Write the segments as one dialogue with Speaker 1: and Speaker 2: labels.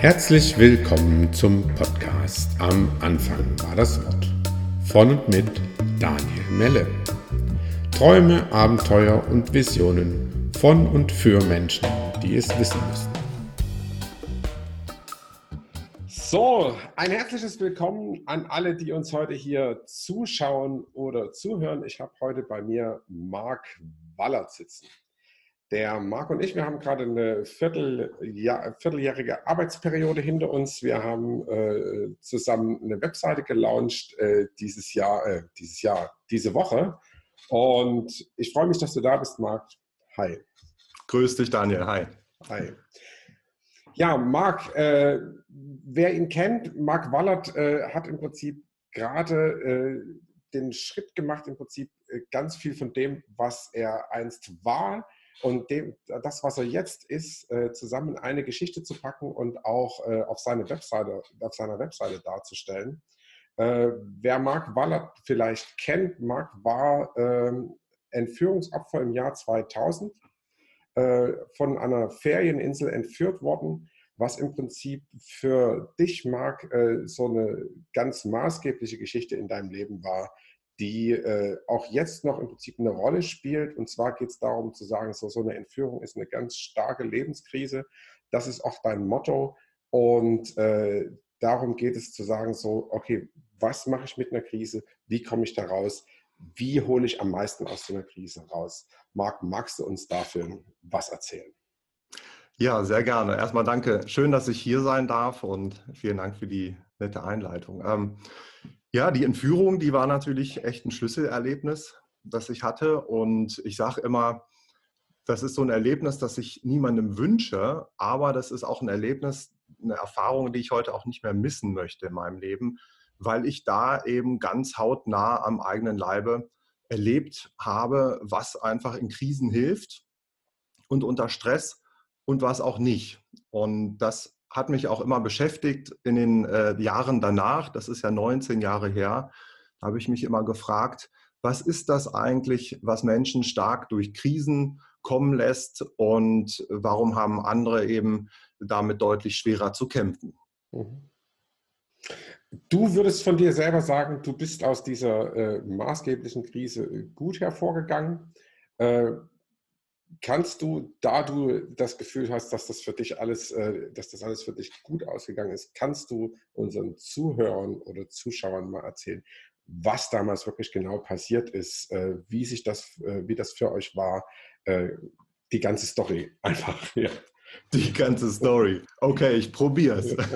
Speaker 1: Herzlich willkommen zum Podcast Am Anfang war das Wort von und mit Daniel Melle. Träume, Abenteuer und Visionen von und für Menschen, die es wissen müssen. So, ein herzliches Willkommen an alle, die uns heute hier zuschauen oder zuhören. Ich habe heute bei mir Marc Wallert sitzen. Der Marc und ich, wir haben gerade eine Vierteljahr, vierteljährige Arbeitsperiode hinter uns. Wir haben äh, zusammen eine Webseite gelauncht äh, dieses Jahr, äh, dieses Jahr, diese Woche. Und ich freue mich, dass du da bist, Marc. Hi.
Speaker 2: Grüß dich, Daniel. Hi.
Speaker 1: Hi. Ja, Marc, äh, wer ihn kennt, Marc Wallert äh, hat im Prinzip gerade äh, den Schritt gemacht, im Prinzip ganz viel von dem, was er einst war, und dem, das, was er jetzt ist, äh, zusammen eine Geschichte zu packen und auch äh, auf, seine Webseite, auf seiner Webseite darzustellen. Äh, wer Mark Wallert vielleicht kennt, Mark war ähm, Entführungsopfer im Jahr 2000, äh, von einer Ferieninsel entführt worden, was im Prinzip für dich, Mark, äh, so eine ganz maßgebliche Geschichte in deinem Leben war, die äh, auch jetzt noch im Prinzip eine Rolle spielt. Und zwar geht es darum zu sagen, so, so eine Entführung ist eine ganz starke Lebenskrise. Das ist auch dein Motto. Und äh, darum geht es zu sagen, so, okay, was mache ich mit einer Krise? Wie komme ich da raus? Wie hole ich am meisten aus so einer Krise raus? Marc, magst du uns dafür was erzählen?
Speaker 2: Ja, sehr gerne. Erstmal danke. Schön, dass ich hier sein darf und vielen Dank für die nette Einleitung. Ähm, ja, die Entführung, die war natürlich echt ein Schlüsselerlebnis, das ich hatte. Und ich sage immer, das ist so ein Erlebnis, das ich niemandem wünsche, aber das ist auch ein Erlebnis, eine Erfahrung, die ich heute auch nicht mehr missen möchte in meinem Leben, weil ich da eben ganz hautnah am eigenen Leibe erlebt habe, was einfach in Krisen hilft und unter Stress und was auch nicht. Und das hat mich auch immer beschäftigt in den äh, Jahren danach, das ist ja 19 Jahre her, habe ich mich immer gefragt, was ist das eigentlich, was Menschen stark durch Krisen kommen lässt und warum haben andere eben damit deutlich schwerer zu kämpfen? Mhm.
Speaker 1: Du würdest von dir selber sagen, du bist aus dieser äh, maßgeblichen Krise gut hervorgegangen. Äh, Kannst du, da du das Gefühl hast, dass das für dich alles, äh, dass das alles für dich gut ausgegangen ist, kannst du unseren Zuhörern oder Zuschauern mal erzählen, was damals wirklich genau passiert ist, äh, wie sich das, äh, wie das für euch war, die ganze Story einfach.
Speaker 2: Ja. Die ganze Story. Okay, ich probiere es.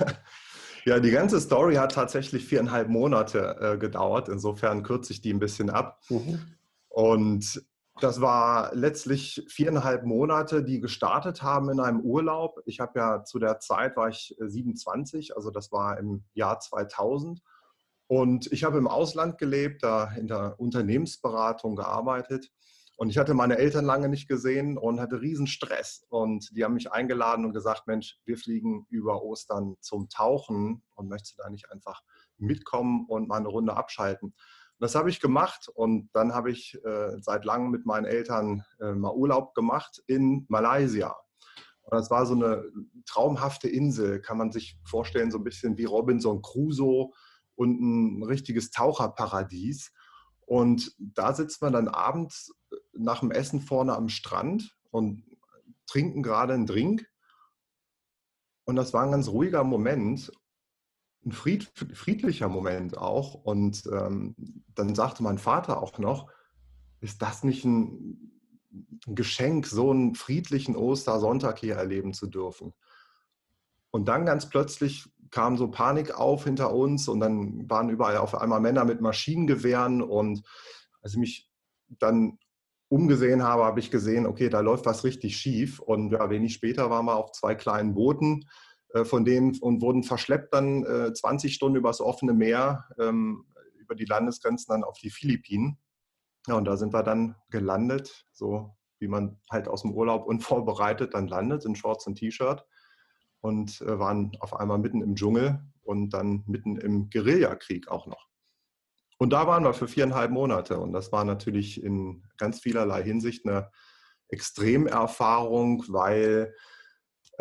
Speaker 2: Ja, die ganze Story hat tatsächlich viereinhalb Monate gedauert. Insofern kürze ich die ein bisschen ab. Mhm. Und das war letztlich viereinhalb Monate, die gestartet haben in einem Urlaub. Ich habe ja zu der Zeit war ich 27, äh, also das war im Jahr 2000. Und ich habe im Ausland gelebt, da in der Unternehmensberatung gearbeitet. Und ich hatte meine Eltern lange nicht gesehen und hatte riesen Stress. Und die haben mich eingeladen und gesagt, Mensch, wir fliegen über Ostern zum Tauchen und möchtest du da nicht einfach mitkommen und mal eine Runde abschalten? Das habe ich gemacht und dann habe ich äh, seit langem mit meinen Eltern äh, mal Urlaub gemacht in Malaysia. Und das war so eine traumhafte Insel, kann man sich vorstellen, so ein bisschen wie Robinson Crusoe und ein richtiges Taucherparadies. Und da sitzt man dann abends äh, nach dem Essen vorne am Strand und trinken gerade einen Drink. Und das war ein ganz ruhiger Moment ein fried, friedlicher Moment auch. Und ähm, dann sagte mein Vater auch noch, ist das nicht ein, Geschenk, so einen friedlichen Ostersonntag hier erleben zu dürfen? Und dann ganz plötzlich kam so Panik auf hinter uns und dann waren überall auf einmal Männer mit Maschinengewehren und als ich mich dann umgesehen habe, habe ich gesehen, okay, da läuft was richtig schief und ja, wenig später waren wir auf zwei kleinen Booten von denen und wurden verschleppt dann 20 äh, Stunden übers offene Meer, ähm, über die Landesgrenzen dann auf die Philippinen. Ja, und da sind wir dann gelandet, so wie man halt aus dem Urlaub unvorbereitet dann landet, in Shorts und T-Shirt und äh, waren auf einmal mitten im Dschungel und dann mitten im Guerillakrieg auch noch. Und da waren wir für viereinhalb Monate und das war natürlich in ganz vielerlei Hinsicht eine Extremerfahrung, weil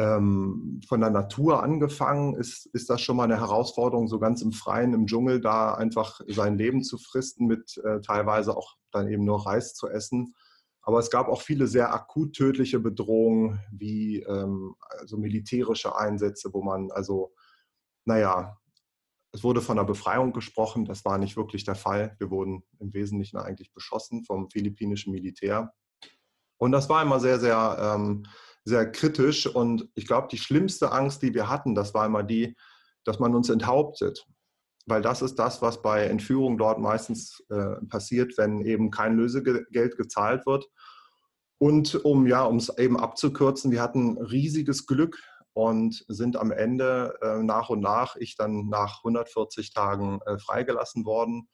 Speaker 2: ähm, von der Natur angefangen ist, ist das schon mal eine Herausforderung, so ganz im Freien, im Dschungel da einfach sein Leben zu fristen, mit äh, teilweise auch dann eben nur Reis zu essen. Aber es gab auch viele sehr akut tödliche Bedrohungen, wie ähm, also militärische Einsätze, wo man also, naja, es wurde von einer Befreiung gesprochen, das war nicht wirklich der Fall. Wir wurden im Wesentlichen eigentlich beschossen vom philippinischen Militär. Und das war immer sehr, sehr ähm, sehr kritisch. Und ich glaube, die schlimmste Angst, die wir hatten, das war immer die, dass man uns enthauptet. Weil das ist das, was bei Entführung dort meistens äh, passiert, wenn eben kein Lösegeld gezahlt wird. Und um ja, es eben abzukürzen, wir hatten riesiges Glück und sind am Ende äh, nach und nach, ich dann nach 140 Tagen äh, freigelassen worden.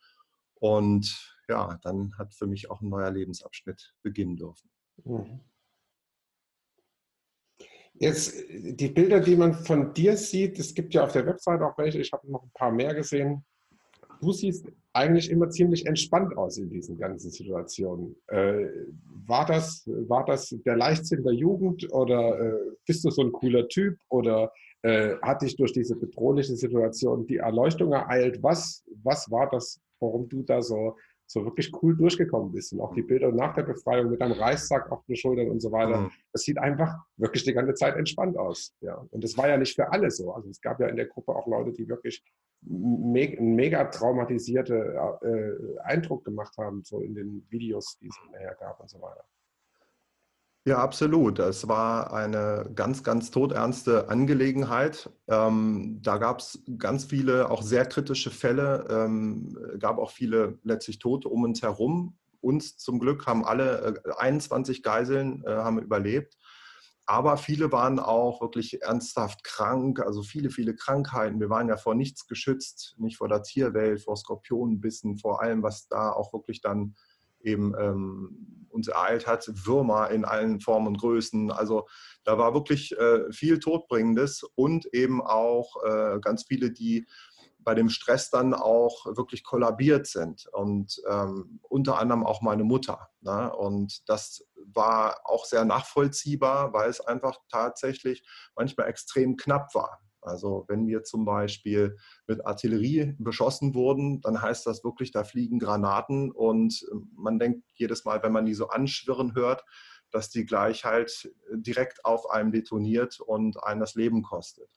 Speaker 2: Und ja, dann hat für mich auch ein neuer Lebensabschnitt beginnen dürfen. Mhm.
Speaker 1: Jetzt die Bilder, die man von dir sieht, es gibt ja auf der Website auch welche, ich habe noch ein paar mehr gesehen. Du siehst eigentlich immer ziemlich entspannt aus in diesen ganzen Situationen. Äh, war, das, war das der Leichtsinn der Jugend oder äh, bist du so ein cooler Typ oder äh, hat dich durch diese bedrohliche Situation die Erleuchtung ereilt? Was, was war das, warum du da so so wirklich cool durchgekommen bist. Und auch die Bilder nach der Befreiung mit einem Reissack auf den Schultern und so weiter. Mhm. Das sieht einfach wirklich die ganze Zeit entspannt aus. Ja. Und das war ja nicht für alle so. Also es gab ja in der Gruppe auch Leute, die wirklich me einen mega traumatisierten äh, Eindruck gemacht haben, so in den Videos, die es nachher gab und so weiter.
Speaker 2: Ja, absolut. Es war eine ganz, ganz todernste Angelegenheit. Ähm, da gab es ganz viele, auch sehr kritische Fälle, ähm, gab auch viele letztlich Tote um uns herum. Uns zum Glück haben alle äh, 21 Geiseln äh, haben überlebt. Aber viele waren auch wirklich ernsthaft krank, also viele, viele Krankheiten. Wir waren ja vor nichts geschützt, nicht vor der Tierwelt, vor Skorpionenbissen, vor allem, was da auch wirklich dann eben ähm, uns ereilt hat, Würmer in allen Formen und Größen. Also da war wirklich äh, viel Todbringendes und eben auch äh, ganz viele, die bei dem Stress dann auch wirklich kollabiert sind und ähm, unter anderem auch meine Mutter. Ne? Und das war auch sehr nachvollziehbar, weil es einfach tatsächlich manchmal extrem knapp war. Also wenn wir zum Beispiel mit Artillerie beschossen wurden, dann heißt das wirklich, da fliegen Granaten und ähm, man denkt jedes Mal, wenn man die so anschwirren hört, dass die gleich halt direkt auf einem detoniert und einen das Leben kostet.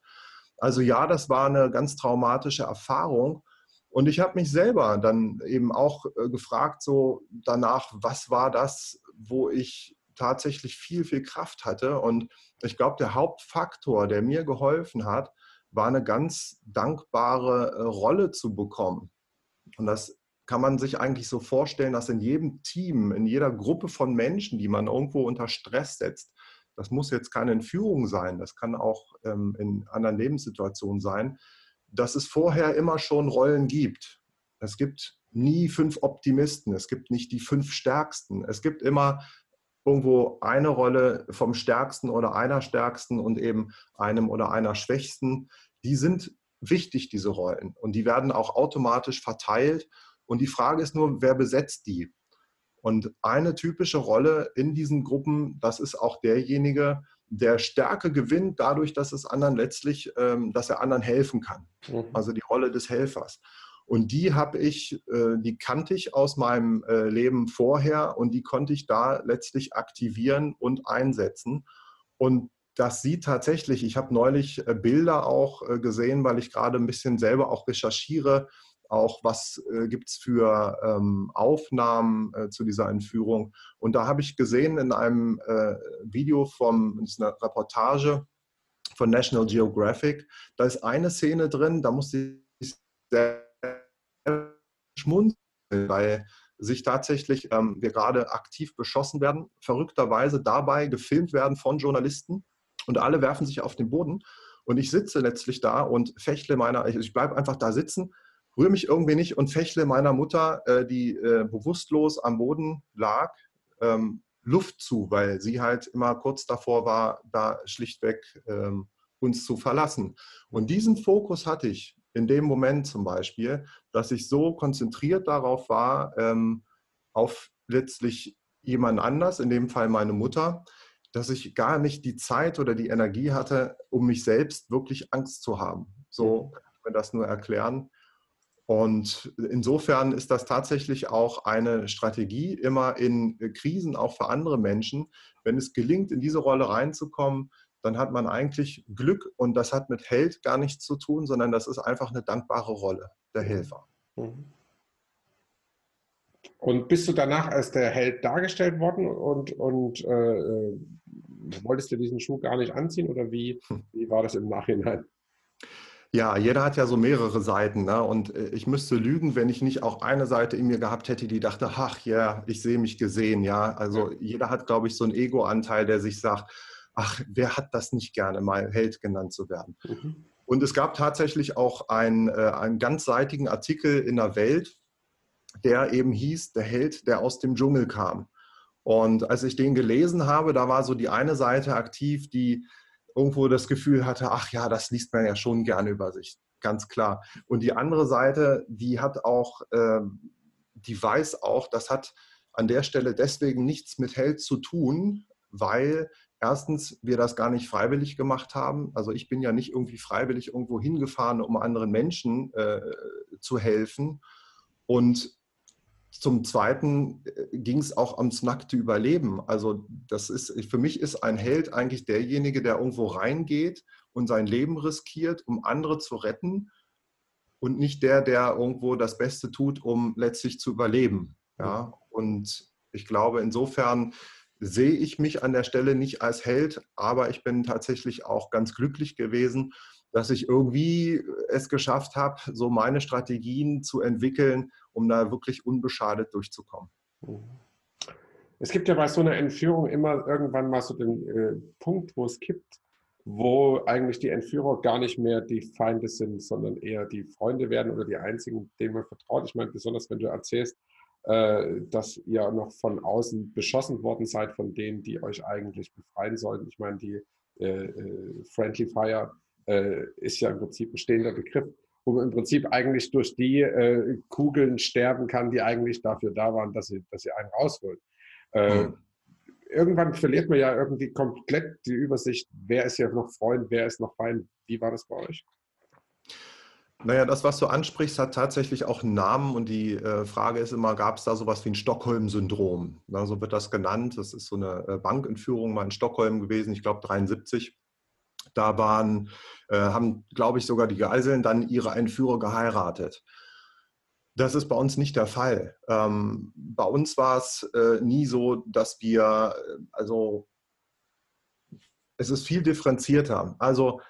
Speaker 2: Also ja, das war eine ganz traumatische Erfahrung. Und ich habe mich selber dann eben auch äh, gefragt, so danach, was war das, wo ich tatsächlich viel, viel Kraft hatte. Und ich glaube, der Hauptfaktor, der mir geholfen hat, war eine ganz dankbare äh, Rolle zu bekommen. Und das kann man sich eigentlich so vorstellen, dass in jedem Team, in jeder Gruppe von Menschen, die man irgendwo unter Stress setzt, das muss jetzt keine Entführung sein, das kann auch ähm, in anderen Lebenssituationen sein, dass es vorher immer schon Rollen gibt. Es gibt nie fünf Optimisten, es gibt nicht die fünf Stärksten. Es gibt immer irgendwo eine Rolle vom Stärksten oder einer Stärksten und eben einem oder einer Schwächsten. Die sind wichtig, diese Rollen. Und die werden auch automatisch verteilt. Und die Frage ist nur, wer besetzt die? Und eine typische Rolle in diesen Gruppen, das ist auch derjenige, der Stärke gewinnt dadurch, dass es anderen letztlich, ähm, dass er anderen helfen kann. Mhm. Also die Rolle des Helfers. Und die habe ich, äh, die kannte ich aus meinem äh, Leben vorher und die konnte ich da letztlich aktivieren und einsetzen. Und das sieht tatsächlich, ich habe neulich äh, Bilder auch gesehen, weil ich gerade ein bisschen selber auch recherchiere, auch was gibt es für ähm, Aufnahmen zu dieser Entführung. Und da habe ich gesehen in einem äh, Video von einer Reportage von National Geographic, da ist eine Szene drin, da musste ich sehr schmunzeln, weil sich tatsächlich ähm, wir gerade aktiv beschossen werden, verrückterweise dabei gefilmt werden von Journalisten und alle werfen sich auf den Boden. Und ich sitze letztlich da und fechtle meiner, ich, ich bleibe einfach da sitzen, rühre mich irgendwie nicht und fechle meiner Mutter, äh, die äh, bewusstlos am Boden lag, ähm, Luft zu, weil sie halt immer kurz davor war, da schlichtweg ähm, uns zu verlassen. Und diesen Fokus hatte ich in dem Moment zum Beispiel, dass ich so konzentriert darauf war, ähm, auf letztlich jemand anders, in dem Fall meine Mutter, dass ich gar nicht die Zeit oder die Energie hatte, um mich selbst wirklich Angst zu haben. So mhm. kann ich mir das nur erklären. Und insofern ist das tatsächlich auch eine Strategie, immer in Krisen, auch für andere Menschen. Wenn es gelingt, in diese Rolle reinzukommen, dann hat man eigentlich Glück und das hat mit Held gar nichts zu tun, sondern das ist einfach eine dankbare Rolle, der Helfer. Mhm.
Speaker 1: Und bist du danach als der Held dargestellt worden und, und äh, äh, wolltest du diesen Schuh gar nicht anziehen oder wie, hm. wie war das im Nachhinein?
Speaker 2: Ja, jeder hat ja so mehrere Seiten. Ne? Und äh, ich müsste lügen, wenn ich nicht auch eine Seite in mir gehabt hätte, die dachte, ach ja, yeah, ich sehe mich gesehen. Ja, also jeder hat, glaube ich, so einen Ego-Anteil, der sich sagt, ach, wer hat das nicht gerne, mal Held genannt zu werden. Mhm. Und es gab tatsächlich auch einen, äh, einen ganzseitigen Artikel in der Welt, der eben hieß, der Held, der aus dem Dschungel kam. Und als ich den gelesen habe, da war so die eine Seite aktiv, die irgendwo das Gefühl hatte, ach ja, das liest man ja schon gerne über sich, ganz klar. Und die andere Seite, die hat auch, äh, die weiß auch, das hat an der Stelle deswegen nichts mit Held zu tun, weil erstens wir das gar nicht freiwillig gemacht haben. Also ich bin ja nicht irgendwie freiwillig irgendwo hingefahren, um anderen Menschen äh, zu helfen. Und zum Zweiten äh, ging es auch ums nackte Überleben. Also das ist, für mich ist ein Held eigentlich derjenige, der irgendwo reingeht und sein Leben riskiert, um andere zu retten und nicht der, der irgendwo das Beste tut, um letztlich zu überleben. Ja? Und ich glaube, insofern sehe ich mich an der Stelle nicht als Held, aber ich bin tatsächlich auch ganz glücklich gewesen, dass ich irgendwie es geschafft habe, so meine Strategien zu entwickeln, um da wirklich unbeschadet durchzukommen.
Speaker 1: Es gibt ja bei so einer Entführung immer irgendwann mal so den äh, Punkt, wo es kippt, wo eigentlich die Entführer gar nicht mehr die Feinde sind, sondern eher die Freunde werden oder die einzigen, denen man vertraut. Ich meine, besonders wenn du erzählst, äh, dass ihr noch von außen beschossen worden seid von denen, die euch eigentlich befreien sollten. Ich meine, die äh, äh Friendly Fire äh, ist ja im Prinzip ein stehender Begriff, wo man im Prinzip eigentlich durch die äh, Kugeln sterben kann, die eigentlich dafür da waren, dass sie, dass sie einen rausholen. Mhm. Irgendwann verliert man ja irgendwie komplett die Übersicht, wer ist ja noch Freund, wer ist noch Feind. Wie war das bei euch?
Speaker 2: Naja, das, was du ansprichst, hat tatsächlich auch einen Namen und die äh, Frage ist immer, gab es da sowas wie ein Stockholm-Syndrom? so wird das genannt. Das ist so eine äh, Bankentführung mal in Stockholm gewesen, ich glaube 73. Da waren, äh, haben, glaube ich, sogar die Geiseln dann ihre Entführer geheiratet. Das ist bei uns nicht der Fall. Ähm, bei uns war es äh, nie so, dass wir, äh, also es ist viel differenzierter. Also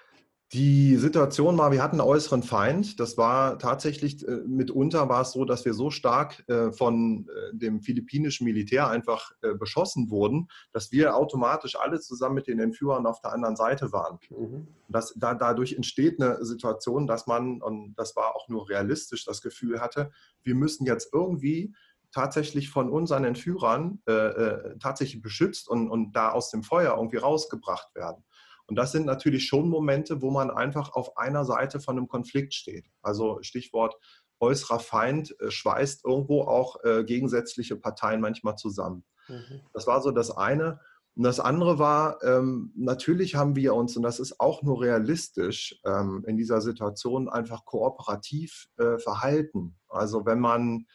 Speaker 2: die Situation war, wir hatten einen äußeren Feind. Das war tatsächlich, äh, mitunter war es so, dass wir so stark äh, von äh, dem philippinischen Militär einfach beschossen wurden, dass wir automatisch alle zusammen mit den Entführern auf der anderen Seite waren. Mhm. Das, da, dadurch entsteht eine Situation, dass man, und das war auch nur realistisch, das Gefühl hatte, wir müssen jetzt irgendwie tatsächlich von unseren Entführern äh, tatsächlich beschützt und, und da aus dem Feuer irgendwie rausgebracht werden. Und das sind natürlich schon Momente, wo man einfach auf einer Seite von einem Konflikt steht. Also Stichwort äußerer Feind äh, schweißt irgendwo auch äh, gegensätzliche Parteien manchmal zusammen. Mhm. Das war so das eine. Und das andere war, ähm, natürlich haben wir uns, und das ist auch nur realistisch, ähm, in dieser Situation einfach kooperativ äh, verhalten. Also wenn man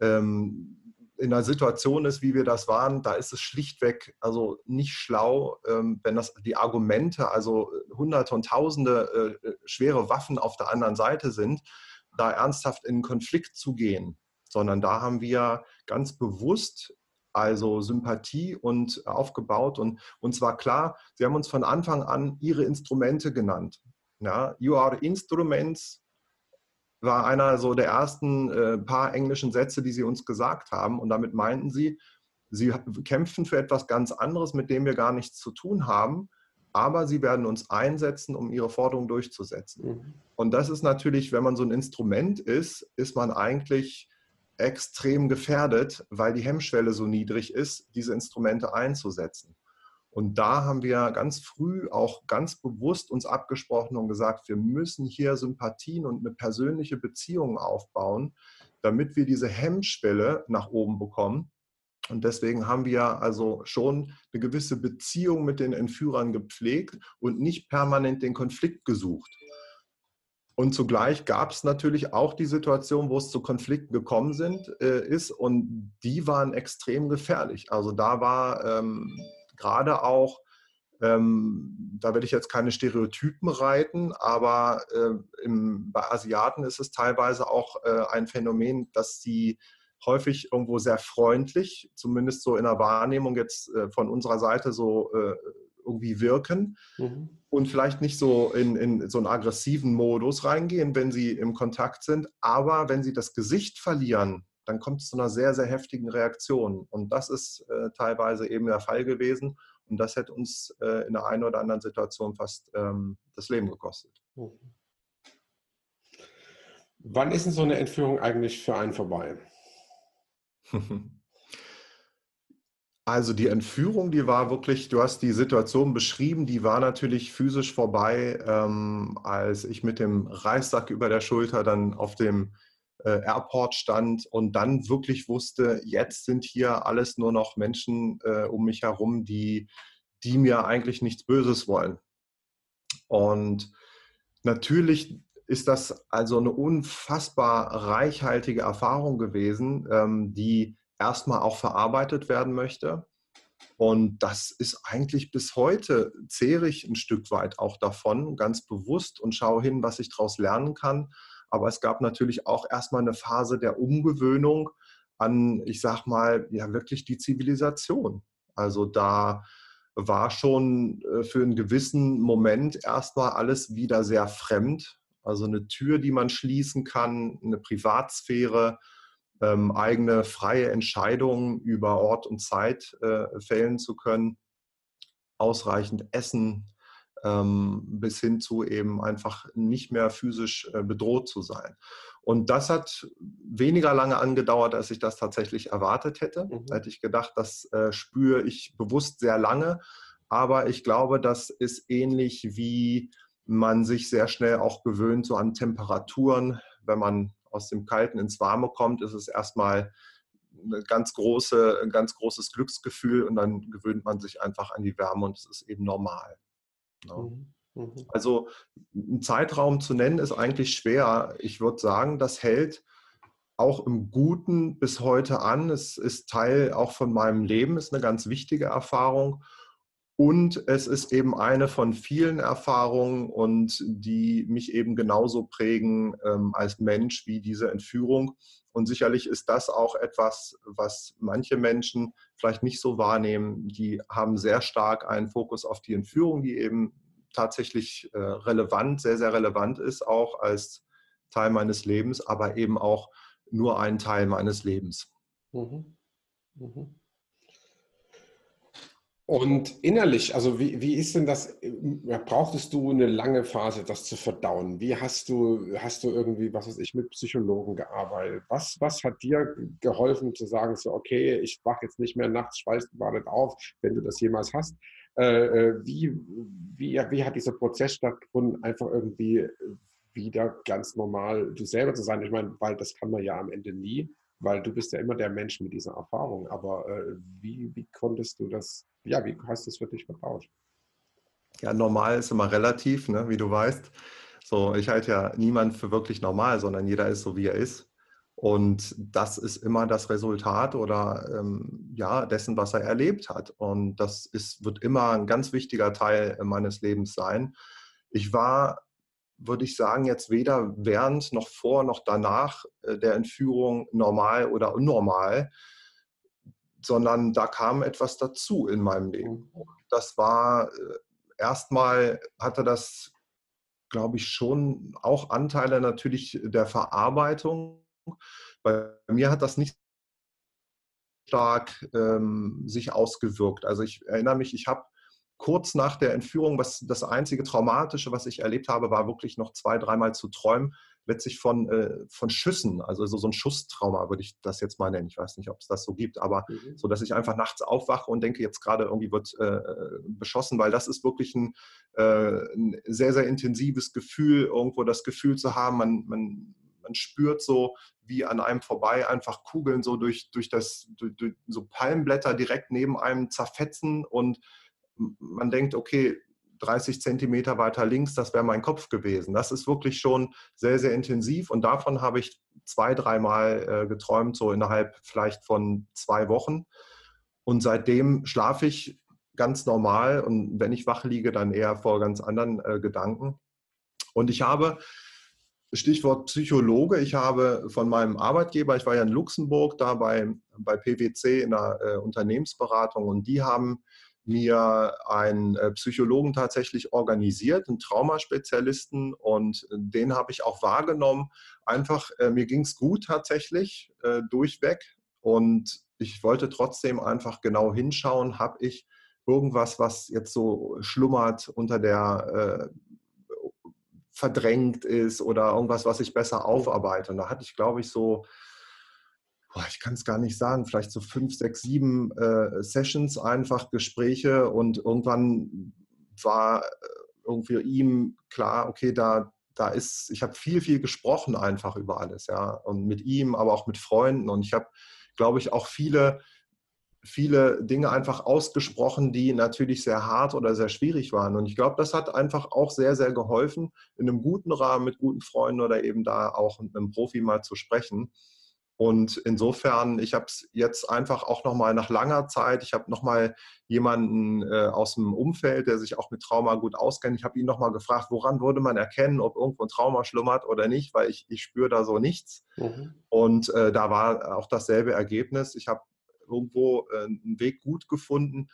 Speaker 2: ähm, in einer Situation ist, wie wir das waren, da ist es schlichtweg also nicht schlau, ähm, wenn das die Argumente, also Hunderte und Tausende äh, schwere Waffen auf der anderen Seite sind, da ernsthaft in Konflikt zu gehen, sondern da haben wir ganz bewusst also Sympathie und aufgebaut und uns war klar, sie haben uns von Anfang an ihre Instrumente genannt. Ja, you are instruments war einer so der ersten äh, paar englischen Sätze, die sie uns gesagt haben. Und damit meinten sie, sie kämpfen für etwas ganz anderes, mit dem wir gar nichts zu tun haben, aber sie werden uns einsetzen, um ihre Forderung durchzusetzen. Mhm. Und das ist natürlich, wenn man so ein Instrument ist, ist man eigentlich extrem gefährdet, weil die Hemmschwelle so niedrig ist, diese Instrumente einzusetzen. Und da haben wir ganz früh auch ganz bewusst uns abgesprochen und gesagt, wir müssen hier Sympathien und eine persönliche Beziehung aufbauen, damit wir diese Hemmschwelle nach oben bekommen Und deswegen haben wir also schon eine gewisse Beziehung mit den Entführern gepflegt und nicht permanent den Konflikt gesucht. Und zugleich gab es natürlich auch die Situation, wo es zu Konflikten gekommen sind, äh, ist und die waren extrem gefährlich. Also da war ähm, gerade auch, ähm, da will ich jetzt keine Stereotypen reiten, aber äh, im, bei Asiaten ist es teilweise auch äh, ein Phänomen, dass sie häufig irgendwo sehr freundlich, zumindest so in der Wahrnehmung jetzt äh, von unserer Seite so äh, irgendwie wirken mhm. und vielleicht nicht so in, in so einen aggressiven Modus reingehen, wenn sie im Kontakt sind. Aber wenn sie das Gesicht verlieren, dann kommt es zu einer sehr, sehr heftigen Reaktion. Und das ist äh, teilweise eben der Fall gewesen. Und das hätte uns äh, in der einen oder anderen Situation fast ähm, das Leben gekostet. Mhm.
Speaker 1: Wann ist denn so eine Entführung eigentlich für einen vorbei?
Speaker 2: Also die Entführung, die war wirklich, du hast die Situation beschrieben, die war natürlich physisch vorbei, ähm, als ich mit dem Reissack über der Schulter dann auf dem äh, Airport stand und dann wirklich wusste, jetzt sind hier alles nur noch Menschen äh, um mich herum, die, die mir eigentlich nichts Böses wollen. Und natürlich ist das also eine unfassbar reichhaltige Erfahrung gewesen, ähm, die erstmal auch verarbeitet werden möchte. Und das ist eigentlich bis heute, zehre ich ein Stück weit auch davon, ganz bewusst und schaue hin, was ich daraus lernen kann. Aber es gab natürlich auch erstmal eine Phase der Umgewöhnung an, ich sag mal, ja, wirklich die Zivilisation. Also da war schon äh, für einen gewissen Moment erstmal alles wieder sehr fremd. Also eine Tür, die man schließen kann, eine Privatsphäre, ähm, eigene freie Entscheidungen über Ort und Zeit äh, fällen zu können, ausreichend Essen bis hin zu eben einfach nicht mehr physisch äh, bedroht zu sein. Und das hat weniger lange angedauert, als ich das tatsächlich erwartet hätte. Mhm. Da hätte ich gedacht, das äh, spüre ich bewusst sehr lange. Aber ich glaube, das ist ähnlich wie man sich sehr schnell auch gewöhnt so an Temperaturen, wenn man aus dem Kalten ins Warme kommt, ist es erstmal eine ganz große, ein ganz großes Glücksgefühl und dann gewöhnt man sich einfach an die Wärme und es ist eben normal. Ja. Mhm. mhm. Also einen Zeitraum zu nennen ist eigentlich schwer. Ich würde sagen, das hält auch im Guten bis heute an. Es ist Teil auch von meinem Leben, ist eine ganz wichtige Erfahrung. Und es ist eben eine von vielen Erfahrungen und die mich eben genauso prägen ähm, als Mensch wie diese Entführung. Und sicherlich ist das auch etwas, was manche Menschen vielleicht nicht so wahrnehmen. Die haben sehr stark einen Fokus auf die Entführung, die eben tatsächlich äh, relevant, sehr, sehr relevant ist, auch als Teil meines Lebens, aber eben auch nur ein Teil meines Lebens. Mhm. Mhm.
Speaker 1: Und innerlich, also wie, wie ist denn das, brauchtest du eine lange Phase, das zu verdauen? Wie hast du, hast du irgendwie, was weiß ich, mit Psychologen gearbeitet? Was, was hat dir geholfen zu sagen, so, okay, ich wache jetzt nicht mehr nachts schweißgebadet auf, wenn du das jemals hast? Äh, äh, wie, wie, wie hat dieser Prozess stattgefunden, einfach irgendwie wieder ganz normal du selber zu sein? Ich meine, weil das kann man ja am Ende nie weil du bist ja immer der Mensch mit dieser Erfahrung. Aber äh, wie, wie konntest du das, ja, wie hast du es für dich verbaut?
Speaker 2: Ja, normal ist immer relativ, ne, wie du weißt. So, ich halte ja niemand für wirklich normal, sondern jeder ist so, wie er ist. Und das ist immer das Resultat oder ähm, ja, dessen, was er erlebt hat. Und das ist, wird immer ein ganz wichtiger Teil meines Lebens sein. Ich war würde ich sagen, jetzt weder während noch vor noch danach äh, der Entführung normal oder unnormal, sondern da kam etwas dazu in meinem Leben. Mhm. Das war äh, erstmal hatte das, glaube ich, schon auch Anteile natürlich der Verarbeitung. Bei mir hat das nicht stark ähm, sich ausgewirkt. Also ich erinnere mich, ich habe kurz nach der Entführung, was das einzige Traumatische, was ich erlebt habe, war wirklich noch zwei, dreimal zu träumen, letztlich von, äh, von Schüssen, also so, so ein Schusstrauma würde ich das jetzt mal nennen. Ich weiß nicht, ob es das so gibt, aber mhm. so, dass ich einfach nachts aufwache und denke, jetzt gerade irgendwie wird äh, beschossen, weil das ist wirklich ein, äh, ein, sehr, sehr intensives Gefühl, irgendwo das Gefühl zu haben, man, man man spürt so, wie an einem vorbei einfach Kugeln so durch, durch das, durch, durch so Palmblätter direkt neben einem zerfetzen und man denkt, okay, 30 Zentimeter weiter links, das wäre mein Kopf gewesen. Das ist wirklich schon sehr, sehr intensiv und davon habe ich zwei, dreimal äh, geträumt, so innerhalb vielleicht von zwei Wochen. Und seitdem schlafe ich ganz normal und wenn ich wach liege, dann eher vor ganz anderen äh, Gedanken. Und ich habe, Stichwort Psychologe, ich habe von meinem Arbeitgeber, ich war ja in Luxemburg, da bei, bei PwC in der äh, Unternehmensberatung und die haben mir einen äh, Psychologen tatsächlich organisiert, einen Traumaspezialisten und den habe ich auch wahrgenommen. Einfach, äh, mir ging es gut tatsächlich äh, durchweg und ich wollte trotzdem einfach genau hinschauen, habe ich irgendwas, was jetzt so schlummert unter der verdrängt ist oder irgendwas, was ich besser aufarbeite. Und da hatte ich, glaube ich, so boah, ich kann es gar nicht sagen, vielleicht so fünf, sechs, sieben äh, Sessions, einfach Gespräche und irgendwann war äh, irgendwie ihm klar, okay, da, da ist, ich habe viel, viel gesprochen einfach über alles, ja, und mit ihm, aber auch mit Freunden und ich habe, glaube ich, auch viele, viele Dinge einfach ausgesprochen, die natürlich sehr hart oder sehr schwierig waren. Und ich glaube, das hat einfach auch sehr, sehr geholfen, in einem guten Rahmen mit guten Freunden oder eben da auch mit einem Profi mal zu sprechen. Und insofern, ich habe es jetzt einfach auch nochmal nach langer Zeit, ich habe nochmal jemanden äh, aus dem Umfeld, der sich auch mit Trauma gut auskennt, ich habe ihn nochmal gefragt, woran würde man erkennen, ob irgendwo ein Trauma schlummert oder nicht, weil ich, ich spüre da so nichts. Mhm. Und äh, da war auch dasselbe Ergebnis. Ich habe irgendwo äh, einen Weg gut gefunden,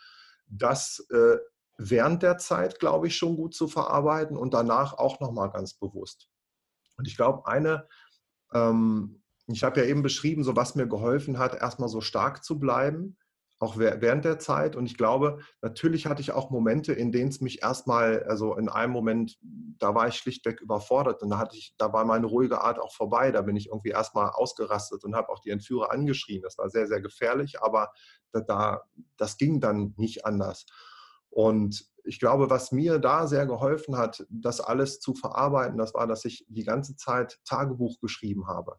Speaker 2: das äh, während der Zeit, glaube ich, schon gut zu verarbeiten und danach auch nochmal ganz bewusst. Und ich glaube, eine ähm, ich habe ja eben beschrieben, so was mir geholfen hat, erstmal so stark zu bleiben, auch während der Zeit. Und ich glaube, natürlich hatte ich auch Momente, in denen es mich erstmal, also in einem Moment, da war ich schlichtweg überfordert und da hatte ich, da war meine ruhige Art auch vorbei. Da bin ich irgendwie erstmal ausgerastet und habe auch die Entführer angeschrien. Das war sehr, sehr gefährlich, aber da, da, das ging dann nicht anders. Und ich glaube, was mir da sehr geholfen hat, das alles zu verarbeiten, das war, dass ich die ganze Zeit Tagebuch geschrieben habe.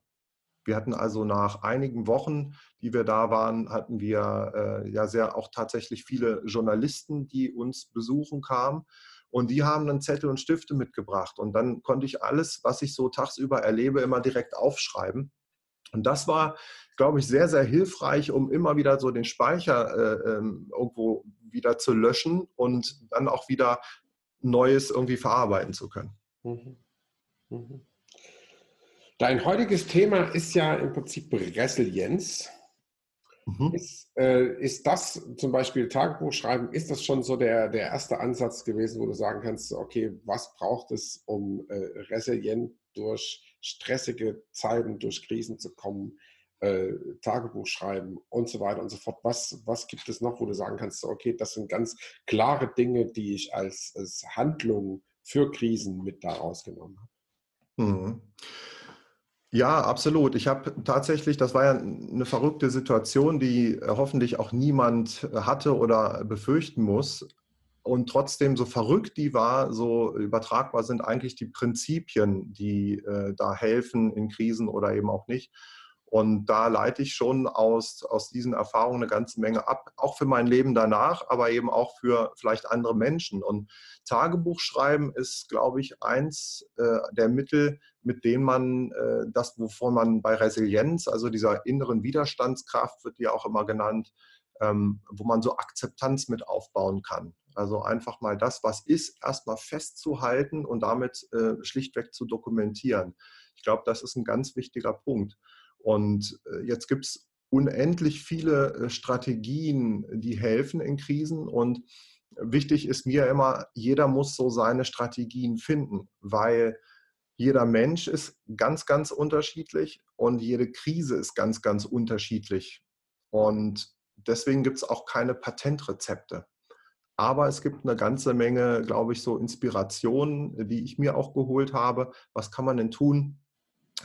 Speaker 2: Wir hatten also nach einigen Wochen, die wir da waren, hatten wir äh, ja sehr auch tatsächlich viele Journalisten, die uns besuchen kamen. Und die haben dann Zettel und Stifte mitgebracht. Und dann konnte ich alles, was ich so tagsüber erlebe, immer direkt aufschreiben. Und das war, glaube ich, sehr, sehr hilfreich, um immer wieder so den Speicher äh, ähm, irgendwo wieder zu löschen und dann auch wieder Neues irgendwie verarbeiten zu können. Mhm.
Speaker 1: Mhm. Dein heutiges Thema ist ja im Prinzip Resilienz. Mhm. Ist, äh, ist das zum Beispiel Tagebuch schreiben, ist das schon so der, der erste Ansatz gewesen, wo du sagen kannst, okay, was braucht es, um äh, resilient durch stressige Zeiten, durch Krisen zu kommen, äh, Tagebuch schreiben und so weiter und so fort. Was, was gibt es noch, wo du sagen kannst, okay, das sind ganz klare Dinge, die ich als, als Handlung für Krisen mit da rausgenommen habe?
Speaker 2: Mhm. Ja, absolut. Ich habe tatsächlich, das war ja eine verrückte Situation, die äh, hoffentlich auch niemand äh, hatte oder befürchten muss. Und trotzdem, so verrückt die war, so übertragbar sind eigentlich die Prinzipien, die äh, da helfen in Krisen oder eben auch nicht. Und da leite ich schon aus, aus diesen Erfahrungen eine ganze Menge ab, auch für mein Leben danach, aber eben auch für vielleicht andere Menschen. Und Tagebuch schreiben ist, glaube ich, eins äh, der Mittel, mit denen man äh, das, wovon man bei Resilienz, also dieser inneren Widerstandskraft, wird ja auch immer genannt, ähm, wo man so Akzeptanz mit aufbauen kann. Also einfach mal das, was ist, erstmal festzuhalten und damit äh, schlichtweg zu dokumentieren. Ich glaube, das ist ein ganz wichtiger Punkt. Und äh, jetzt gibt es unendlich viele äh, Strategien, die helfen in Krisen. Und wichtig ist mir immer, jeder muss so seine Strategien finden, weil jeder Mensch ist ganz, ganz unterschiedlich und jede Krise ist ganz, ganz unterschiedlich. Und deswegen gibt es auch keine Patentrezepte. Aber es gibt eine ganze Menge, glaube ich, so Inspirationen, die ich mir auch geholt habe. Was kann man denn tun,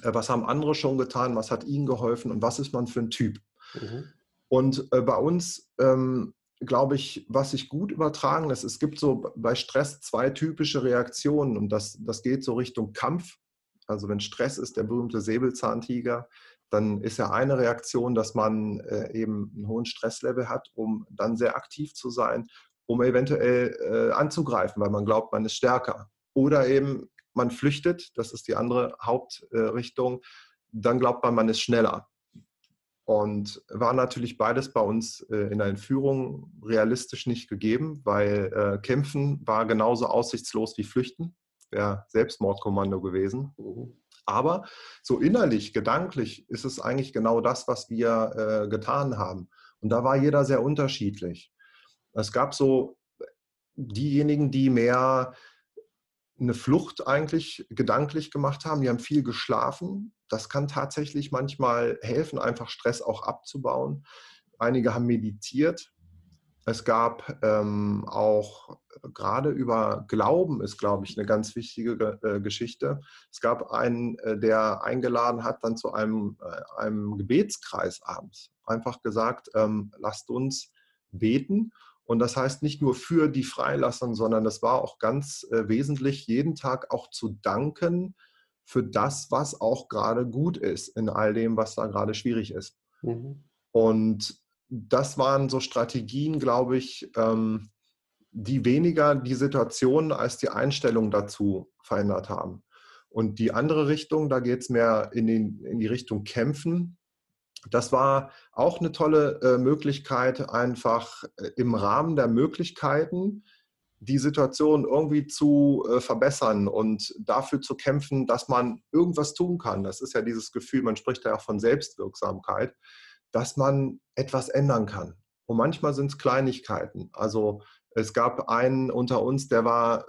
Speaker 2: was haben andere schon getan, was hat ihnen geholfen und was ist man für ein Typ. Mhm. Und äh, bei uns, ähm, glaube ich, was sich gut übertragen lässt, es gibt so bei Stress zwei typische Reaktionen und das, das geht so Richtung Kampf. Also wenn Stress ist, der berühmte Säbelzahntiger, dann ist ja eine Reaktion, dass man äh, eben einen hohen Stresslevel hat, um dann sehr aktiv zu sein, um eventuell äh, anzugreifen, weil man glaubt, man ist stärker. Oder eben man flüchtet, das ist die andere Hauptrichtung, dann glaubt man, man ist schneller. Und war natürlich beides bei uns äh, in der Entführung realistisch nicht gegeben, weil äh, Kämpfen war genauso aussichtslos wie Flüchten, wäre Selbstmordkommando gewesen. Aber so innerlich, gedanklich ist es eigentlich genau das, was wir äh, getan haben. Und da war jeder sehr unterschiedlich. Es gab so diejenigen, die mehr eine Flucht eigentlich gedanklich gemacht haben. Die haben viel geschlafen. Das kann tatsächlich manchmal helfen, einfach Stress auch abzubauen. Einige haben meditiert. Es gab ähm, auch gerade über Glauben ist, glaube ich, eine ganz wichtige äh, Geschichte. Es gab einen, äh, der eingeladen hat dann zu einem, äh, einem Gebetskreis abends. Einfach gesagt, ähm, lasst uns beten und das heißt nicht nur für die Freilassung, sondern das war auch ganz äh, wesentlich, jeden Tag auch zu danken für das, was auch gerade gut ist in all dem, was da gerade schwierig ist. Mhm. Und das waren so Strategien, glaube ich, ähm, die weniger die Situation als die Einstellung dazu verändert haben. Und die andere Richtung, da geht es mehr in, den, in die Richtung Kämpfen das war auch eine tolle äh, Möglichkeit, einfach äh, im Rahmen der Möglichkeiten die Situation irgendwie zu äh, verbessern und dafür zu kämpfen, dass man irgendwas tun kann. Das ist ja dieses Gefühl, man spricht ja auch von Selbstwirksamkeit, dass man etwas ändern kann. Und manchmal sind es Kleinigkeiten. Also es gab einen unter uns, der war,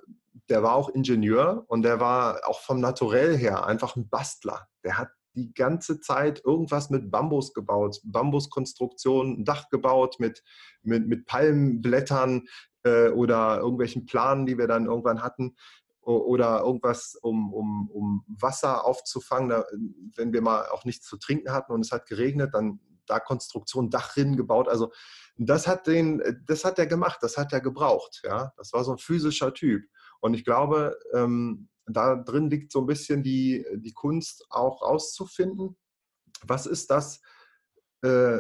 Speaker 2: der war auch Ingenieur und der war auch vom Naturell her einfach ein Bastler. Der hat die ganze Zeit irgendwas mit Bambus gebaut, Bambuskonstruktion, Dach gebaut mit, mit, mit Palmenblättern äh, oder irgendwelchen Planen, die wir dann irgendwann hatten oder irgendwas, um, um, um Wasser aufzufangen, da, wenn wir mal auch nichts zu trinken hatten und es hat geregnet, dann da Konstruktion, Dachrinnen gebaut. Also das hat den, das hat er gemacht, das hat er gebraucht. Ja, das war so ein physischer Typ. Und ich glaube, ähm, da drin liegt so ein bisschen die, die Kunst auch rauszufinden, was ist das, äh,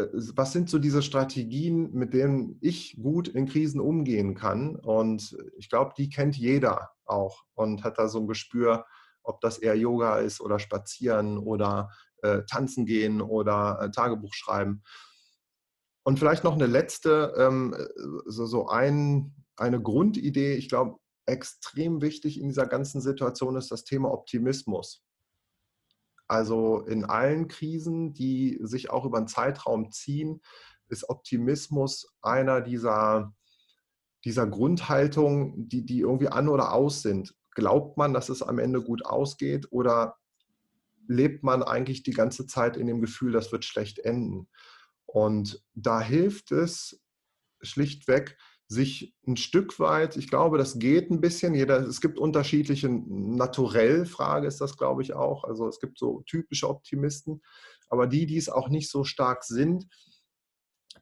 Speaker 2: äh, was sind so diese Strategien, mit denen ich gut in Krisen umgehen kann. Und ich glaube, die kennt jeder auch und hat da so ein Gespür, ob das eher Yoga ist oder Spazieren oder äh, Tanzen gehen oder äh, Tagebuch schreiben. Und vielleicht noch eine letzte, ähm, so, so ein, eine Grundidee. Ich glaube, extrem wichtig in dieser ganzen Situation ist das Thema Optimismus. Also in allen Krisen, die sich auch über einen Zeitraum ziehen, ist Optimismus einer dieser, dieser Grundhaltungen, die, die irgendwie an oder aus sind. Glaubt man, dass es am Ende gut ausgeht oder lebt man eigentlich die ganze Zeit in dem Gefühl, das wird schlecht enden? Und da hilft es schlichtweg, sich ein Stück weit, ich glaube, das geht ein bisschen, jeder, es gibt unterschiedliche Naturell-Frage ist das, glaube ich, auch. Also es gibt so typische Optimisten, aber die, die es auch nicht so stark sind,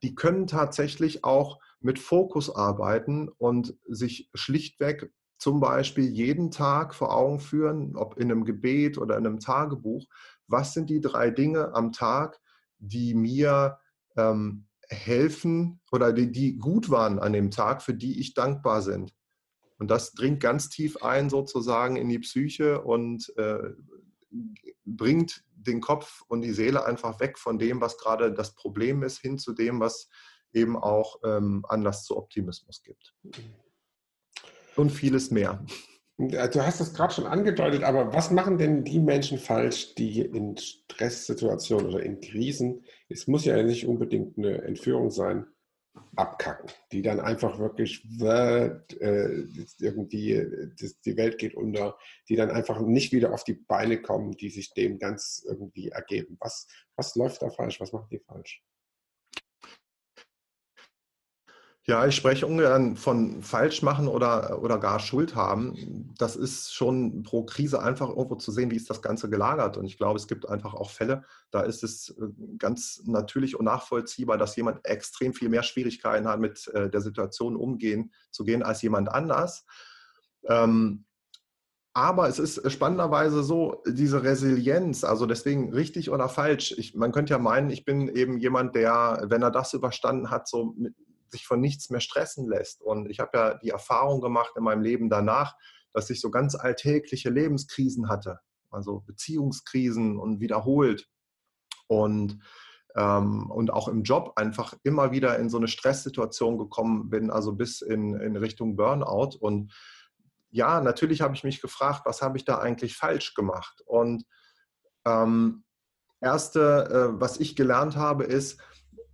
Speaker 2: die können tatsächlich auch mit Fokus arbeiten und sich schlichtweg zum Beispiel jeden Tag vor Augen führen, ob in einem Gebet oder in einem Tagebuch, was sind die drei Dinge am Tag, die mir ähm, helfen oder die, die gut waren an dem Tag, für die ich dankbar bin. Und das dringt ganz tief ein sozusagen in die Psyche und äh, bringt den Kopf und die Seele einfach weg von dem, was gerade das Problem ist, hin zu dem, was eben auch ähm, Anlass zu Optimismus gibt. Und vieles mehr.
Speaker 1: Du hast es gerade schon angedeutet, aber was machen denn die Menschen falsch, die in Stresssituationen oder in Krisen, es muss ja nicht unbedingt eine Entführung sein, abkacken, die dann einfach wirklich äh, irgendwie die Welt geht unter, die dann einfach nicht wieder auf die Beine kommen, die sich dem ganz irgendwie ergeben. Was, was läuft da falsch? Was machen die falsch?
Speaker 2: Ja, ich spreche ungern von falsch machen oder, oder gar Schuld haben. Das ist schon pro Krise einfach irgendwo zu sehen, wie ist das Ganze gelagert. Und ich glaube, es gibt einfach auch Fälle, da ist es äh, ganz natürlich und nachvollziehbar, dass jemand extrem viel mehr Schwierigkeiten hat, mit äh, der Situation umgehen zu gehen als jemand anders. Ähm, aber es ist spannenderweise so, diese Resilienz, also deswegen richtig oder falsch. Ich, man könnte ja meinen, ich bin eben jemand, der, wenn er das überstanden hat, so mit, sich von nichts mehr stressen lässt. Und ich habe ja die Erfahrung gemacht in meinem Leben danach, dass ich so ganz alltägliche Lebenskrisen hatte, also Beziehungskrisen und wiederholt. Und, ähm, und auch im Job einfach immer wieder in so eine Stresssituation gekommen bin, also bis in, in Richtung Burnout. Und ja, natürlich habe ich mich gefragt, was habe ich da eigentlich falsch gemacht? Und ähm, erste, äh, was ich gelernt habe, ist,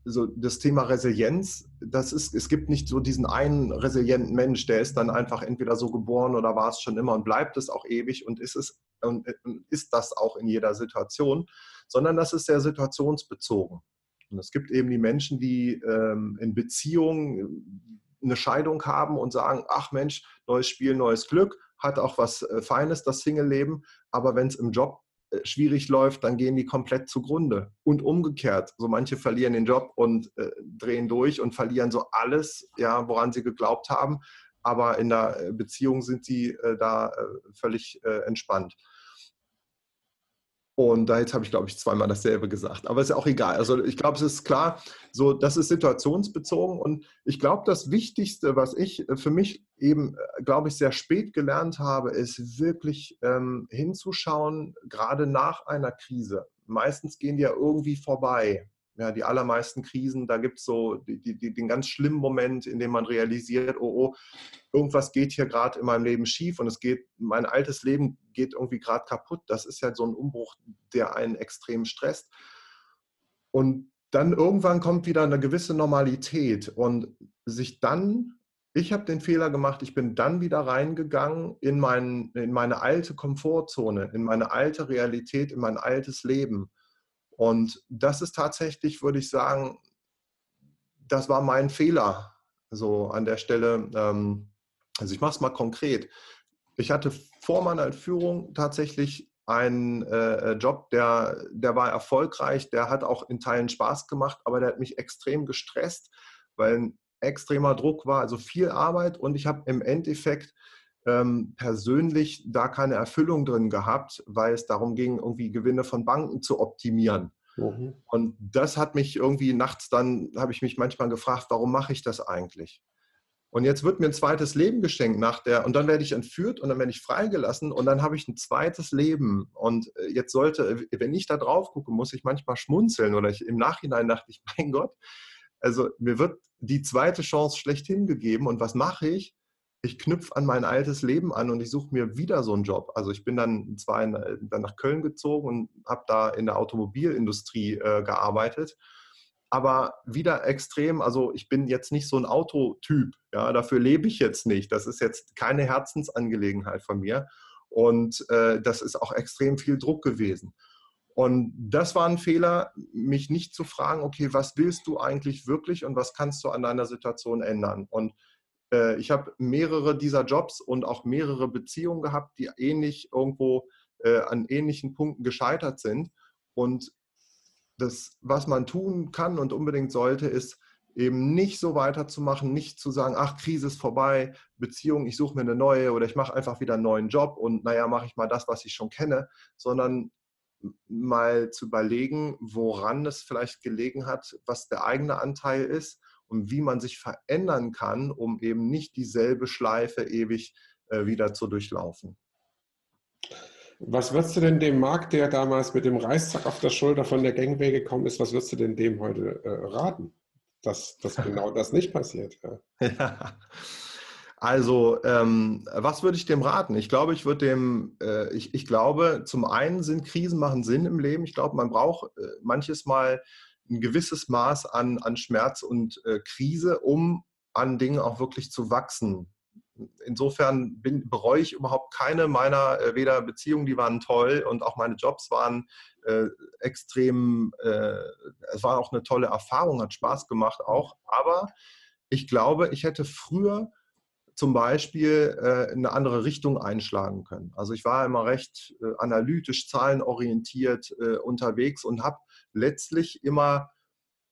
Speaker 2: so das Thema Resilienz, das ist, es gibt nicht so diesen einen resilienten Mensch, der ist dann einfach entweder so geboren oder war es schon immer und bleibt es auch ewig und ist es und ist das auch in jeder Situation, sondern das ist sehr situationsbezogen. Und es gibt eben die Menschen, die ähm, in Beziehungen eine Scheidung haben und sagen, ach Mensch, neues Spiel, neues Glück, hat auch was äh, Feines, das Single-Leben, aber wenn es im Job äh, schwierig läuft, dann gehen die komplett zugrunde. Und umgekehrt, so manche verlieren den Job und äh, drehen durch und verlieren so alles, ja, woran sie geglaubt haben, aber in der äh, Beziehung sind sie äh, da äh, völlig entspannt. Und da jetzt habe ich, glaube ich, zweimal dasselbe gesagt. Aber ist ja auch egal. Also ich glaube, es ist klar, so das ist situationsbezogen. Und ich glaube, das Wichtigste, was ich für mich eben, glaube ich, sehr spät gelernt habe, ist wirklich ähm, hinzuschauen, gerade nach einer Krise. Meistens gehen die ja irgendwie vorbei ja, die allermeisten Krisen, da gibt es so die, die, den ganz schlimmen Moment, in dem man realisiert, oh, oh, irgendwas geht hier gerade in meinem Leben schief und es geht, mein altes Leben geht irgendwie gerade kaputt. Das ist ja so ein Umbruch, der einen extrem stresst. Und dann irgendwann kommt wieder eine gewisse Normalität und sich dann, ich habe den Fehler gemacht, ich bin dann wieder reingegangen in, mein, in meine alte Komfortzone, in meine alte Realität, in mein altes Leben. Und das ist tatsächlich, würde ich sagen, das war mein Fehler. So an der Stelle, ähm, also ich mache es mal konkret. Ich hatte vor meiner Führung tatsächlich einen äh, Job, der, der war erfolgreich, der hat auch in Teilen Spaß gemacht, aber der hat mich extrem gestresst, weil ein extremer Druck war, also viel Arbeit und ich habe im Endeffekt ähm, persönlich da keine Erfüllung drin gehabt, weil es darum ging, irgendwie Gewinne von Banken zu optimieren. Mhm. Und das hat mich irgendwie nachts dann, habe ich mich manchmal gefragt, warum mache ich das eigentlich? Und jetzt wird mir ein zweites Leben geschenkt nach der, und dann werde ich entführt und dann werde ich freigelassen und dann habe ich ein zweites Leben. Und äh, jetzt sollte, wenn ich da drauf gucke, muss ich manchmal schmunzeln oder ich, im Nachhinein dachte ich, mein Gott, also mir wird die zweite Chance schlechthin gegeben und was mache ich? Ich knüpfe an mein altes Leben an und ich suche mir wieder so einen Job. Also ich bin dann zwar in, dann nach Köln gezogen und habe da in der Automobilindustrie äh, gearbeitet, aber wieder extrem, also ich bin jetzt nicht so ein Autotyp, ja, dafür lebe ich jetzt nicht. Das ist jetzt keine Herzensangelegenheit von mir und äh, das ist auch extrem viel Druck gewesen. Und das war ein Fehler, mich nicht zu fragen, okay, was willst du eigentlich wirklich und was kannst du an deiner Situation ändern? Und äh, ich habe mehrere dieser Jobs und auch mehrere Beziehungen gehabt, die ähnlich irgendwo äh, an ähnlichen Punkten gescheitert sind. Und das, was man tun kann und unbedingt sollte, ist eben nicht so weiterzumachen, nicht zu sagen, ach, Krise ist vorbei, Beziehung, ich suche mir eine neue oder ich mache einfach wieder einen neuen Job und naja, mache ich mal das, was ich schon kenne, sondern mal zu überlegen, woran es vielleicht gelegen hat, was der eigene Anteil ist und wie man sich verändern kann, um eben nicht dieselbe Schleife ewig äh, wieder zu durchlaufen.
Speaker 1: Was würdest du denn dem Marc, der damals mit dem Reißzack auf der Schulter von der Gangway gekommen ist, was würdest du denn dem heute äh, raten, dass, dass genau das nicht passiert? Ja. ja.
Speaker 2: Also, ähm, was würde ich dem raten? Ich glaube, ich würde dem, äh, ich, ich glaube, zum einen sind Krisen machen Sinn im Leben. Ich glaube, man braucht äh, manches Mal ein gewisses Maß an, an Schmerz und äh, Krise, um an Dingen auch wirklich zu wachsen. Insofern bin, bereue ich überhaupt keine meiner äh, weder Beziehungen, die waren toll und auch meine Jobs waren äh, extrem, äh, es war auch eine tolle Erfahrung, hat Spaß gemacht auch. Aber ich glaube, ich hätte früher zum Beispiel äh, eine andere Richtung einschlagen können. Also ich war immer recht äh, analytisch, zahlenorientiert äh, unterwegs und habe letztlich immer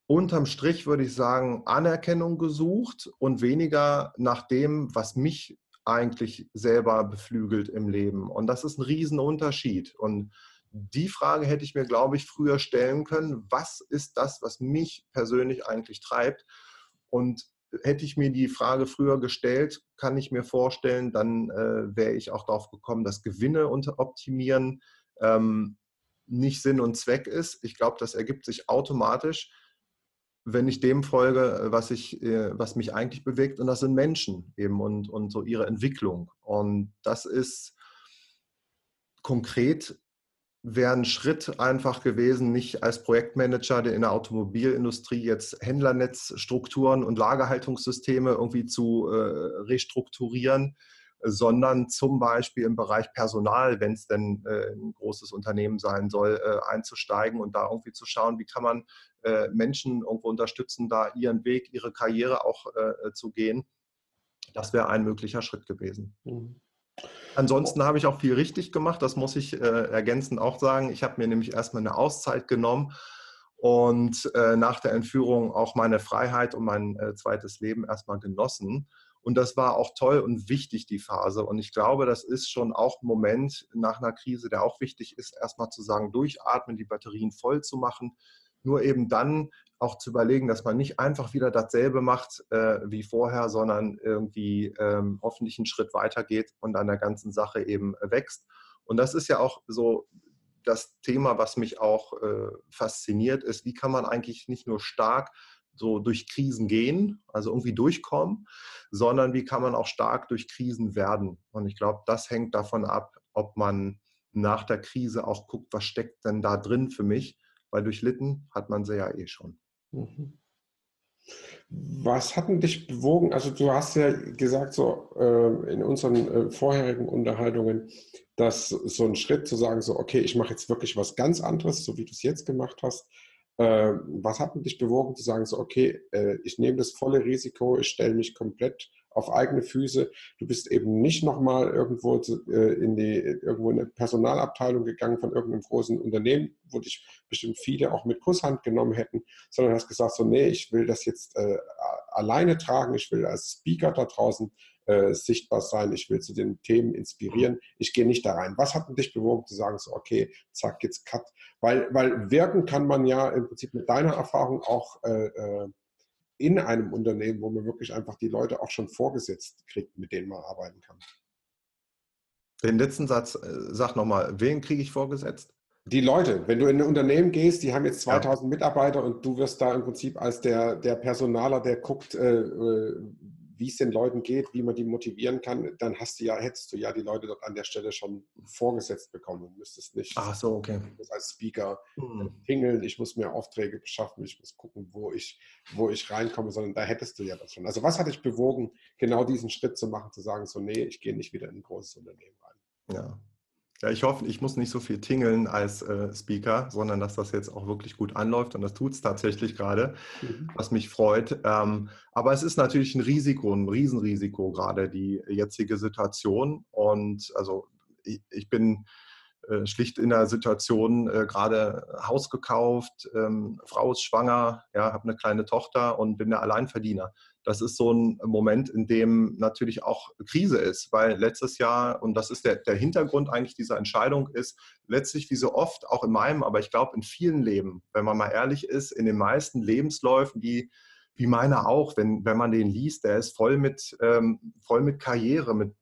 Speaker 2: unterm Strich, würde ich sagen, Anerkennung gesucht und weniger nach dem, was mich eigentlich selber beflügelt im Leben? Und das ist ein Riesenunterschied. Und die Frage hätte ich mir, glaube ich, früher stellen können. Was ist das, was mich persönlich eigentlich treibt? Und hätte ich mir die Frage früher gestellt, kann ich mir vorstellen, dann äh, wäre ich auch darauf gekommen, dass Gewinne unter optimieren ähm, nicht Sinn und Zweck ist. Ich glaube, das ergibt sich automatisch, wenn ich dem folge, was, ich, äh, was mich eigentlich bewegt. Und das sind Menschen eben und, und so ihre Entwicklung. Und das ist konkret wäre ein Schritt einfach gewesen, nicht als Projektmanager in der Automobilindustrie jetzt Händlernetzstrukturen und Lagerhaltungssysteme irgendwie zu äh, restrukturieren, sondern zum Beispiel im Bereich Personal, wenn es denn äh, ein großes Unternehmen sein soll, äh, einzusteigen und da irgendwie zu schauen, wie kann man äh, Menschen irgendwo unterstützen, da ihren Weg, ihre Karriere auch äh, zu gehen. Das wäre ein möglicher Schritt gewesen. Mhm. Ansonsten habe ich auch viel richtig gemacht, das muss ich äh, ergänzend auch sagen. Ich habe mir nämlich erstmal eine Auszeit genommen und äh, nach der Entführung auch meine Freiheit und mein äh, zweites Leben erstmal genossen. Und das war auch toll und wichtig, die Phase. Und ich glaube, das ist schon auch ein Moment nach einer Krise, der auch wichtig ist, erstmal zu sagen, durchatmen, die Batterien voll zu machen, nur eben dann auch zu überlegen, dass man nicht einfach wieder dasselbe macht äh, wie vorher, sondern irgendwie ähm, hoffentlich einen Schritt weiter geht und an der ganzen Sache eben wächst. Und das ist ja auch so das Thema, was mich auch äh, fasziniert, ist, wie kann man eigentlich nicht nur stark so durch Krisen gehen, also irgendwie durchkommen, sondern wie kann man auch stark durch Krisen werden. Und ich glaube, das hängt davon ab, ob man nach der Krise auch guckt, was steckt denn da drin für mich weil durchlitten hat man sie ja eh schon. Mhm.
Speaker 1: Was hat denn dich bewogen? Also du hast ja gesagt, so äh, in unseren äh, vorherigen Unterhaltungen, dass so ein Schritt zu sagen, so okay, ich mache jetzt wirklich was ganz anderes, so wie du es jetzt gemacht hast. Äh, was hat dich bewogen zu sagen, so okay, äh, ich nehme das volle Risiko, ich stelle mich komplett auf eigene Füße. Du bist eben nicht nochmal irgendwo äh, in die irgendwo in eine Personalabteilung gegangen von irgendeinem großen Unternehmen, wo dich bestimmt viele auch mit Kusshand genommen hätten, sondern hast gesagt, so nee, ich will das jetzt äh, alleine tragen, ich will als Speaker da draußen äh, sichtbar sein, ich will zu den Themen inspirieren, ich gehe nicht da rein. Was hat dich bewogen zu sagen, so okay, zack, jetzt cut? Weil, weil wirken kann man ja im Prinzip mit deiner Erfahrung auch äh, äh in einem Unternehmen, wo man wirklich einfach die Leute auch schon vorgesetzt kriegt, mit denen man arbeiten kann.
Speaker 2: Den letzten Satz, äh, sag nochmal, wen kriege ich vorgesetzt?
Speaker 1: Die Leute, wenn du in ein Unternehmen gehst, die haben jetzt 2000 ja. Mitarbeiter und du wirst da im Prinzip als der, der Personaler, der guckt, äh, äh wie es den Leuten geht, wie man die motivieren kann, dann hast du ja, hättest du ja die Leute dort an der Stelle schon vorgesetzt bekommen und müsstest nicht
Speaker 2: Ach so, okay.
Speaker 1: als Speaker hm. tingeln, ich muss mir Aufträge beschaffen, ich muss gucken, wo ich, wo ich reinkomme, sondern da hättest du ja das schon. Also was hat dich bewogen, genau diesen Schritt zu machen, zu sagen, so nee, ich gehe nicht wieder in ein großes Unternehmen rein?
Speaker 2: Ja, ja, ich hoffe, ich muss nicht so viel tingeln als äh, Speaker, sondern dass das jetzt auch wirklich gut anläuft und das tut es tatsächlich gerade, mhm. was mich freut. Ähm, aber es ist natürlich ein Risiko, ein Riesenrisiko gerade die jetzige Situation. Und also ich, ich bin äh, schlicht in der Situation äh, gerade Haus gekauft, ähm, Frau ist schwanger, ja, habe eine kleine Tochter und bin der Alleinverdiener. Das ist so ein Moment, in dem natürlich auch Krise ist, weil letztes Jahr, und das ist der, der Hintergrund eigentlich dieser Entscheidung, ist letztlich wie so oft, auch in meinem, aber ich glaube in vielen Leben, wenn man mal ehrlich ist, in den meisten Lebensläufen, die wie meiner auch, wenn, wenn man den liest, der ist voll mit, ähm, voll mit Karriere, mit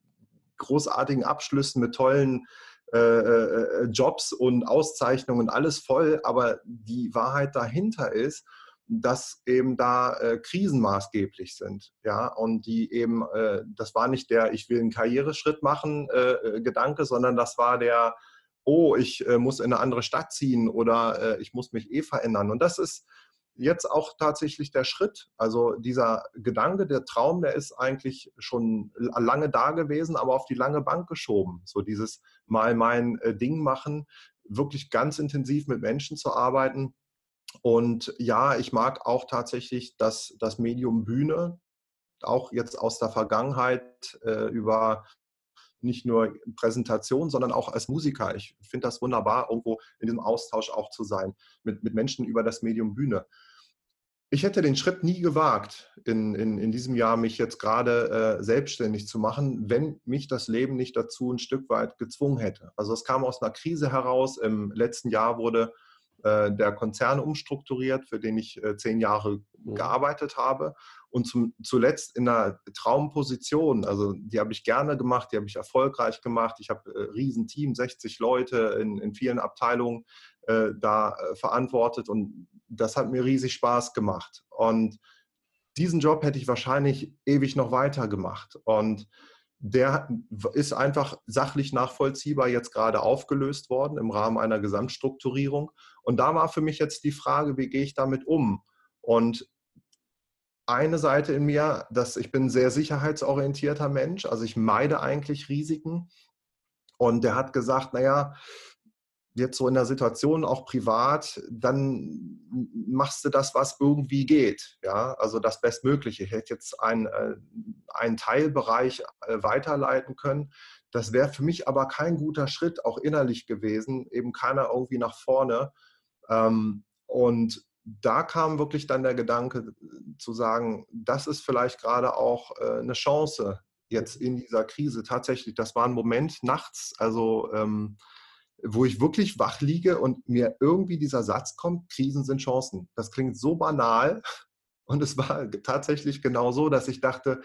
Speaker 2: großartigen Abschlüssen, mit tollen äh, äh, Jobs und Auszeichnungen, alles voll, aber die Wahrheit dahinter ist, dass eben da äh, Krisen maßgeblich sind. Ja, und die eben, äh, das war nicht der, ich will einen Karriereschritt machen, äh, äh Gedanke, sondern das war der, oh, ich äh, muss in eine andere Stadt ziehen oder äh, ich muss mich eh verändern. Und das ist jetzt auch tatsächlich der Schritt. Also dieser Gedanke, der Traum, der ist eigentlich schon lange da gewesen, aber auf die lange Bank geschoben. So dieses mal mein Ding machen, wirklich ganz intensiv mit Menschen zu arbeiten und ja, ich mag auch tatsächlich das, das Medium Bühne, auch jetzt aus der Vergangenheit äh, über nicht nur Präsentation, sondern auch als Musiker. Ich finde das wunderbar, irgendwo in diesem Austausch auch zu sein mit, mit Menschen über das Medium Bühne. Ich hätte den Schritt nie gewagt, in, in, in diesem Jahr mich jetzt gerade äh, selbstständig zu machen, wenn mich das Leben nicht dazu ein Stück weit gezwungen hätte. Also es kam aus einer Krise heraus. Im letzten Jahr wurde äh, der Konzern umstrukturiert, für den ich äh, zehn Jahre mhm. gearbeitet habe. Und zum, zuletzt in einer Traumposition, also die habe ich gerne gemacht, die habe ich erfolgreich gemacht. Ich habe äh, Riesenteam, 60 Leute in, in vielen Abteilungen äh, da äh, verantwortet und das hat mir riesig Spaß gemacht. Und diesen Job hätte ich wahrscheinlich ewig noch weiter gemacht. Und der ist einfach sachlich nachvollziehbar jetzt gerade aufgelöst worden im Rahmen einer Gesamtstrukturierung. Und da war für mich jetzt die Frage, wie gehe ich damit um? Und eine Seite in mir, dass ich bin ein sehr sicherheitsorientierter Mensch, also ich meide eigentlich Risiken. Und der hat gesagt, naja, jetzt so in der Situation auch privat, dann machst du das, was irgendwie geht. Ja, also das Bestmögliche. Ich hätte jetzt einen, äh, einen Teilbereich äh, weiterleiten können. Das wäre für mich aber kein guter Schritt, auch innerlich gewesen, eben keiner irgendwie nach vorne. Ähm, und da kam wirklich dann der Gedanke zu sagen, das ist vielleicht gerade auch äh, eine Chance jetzt in dieser Krise. Tatsächlich, das war ein Moment nachts, also ähm, wo ich wirklich wach liege und mir irgendwie dieser Satz kommt, Krisen sind Chancen. Das klingt so banal und es war tatsächlich genau so, dass ich dachte,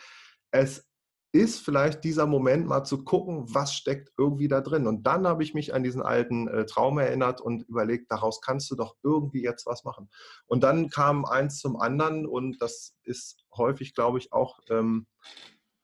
Speaker 2: es ist vielleicht dieser Moment mal zu gucken, was steckt irgendwie da drin. Und dann habe ich mich an diesen alten äh, Traum erinnert und überlegt, daraus kannst du doch irgendwie jetzt was machen. Und dann kam eins zum anderen und das ist häufig, glaube ich, auch ähm,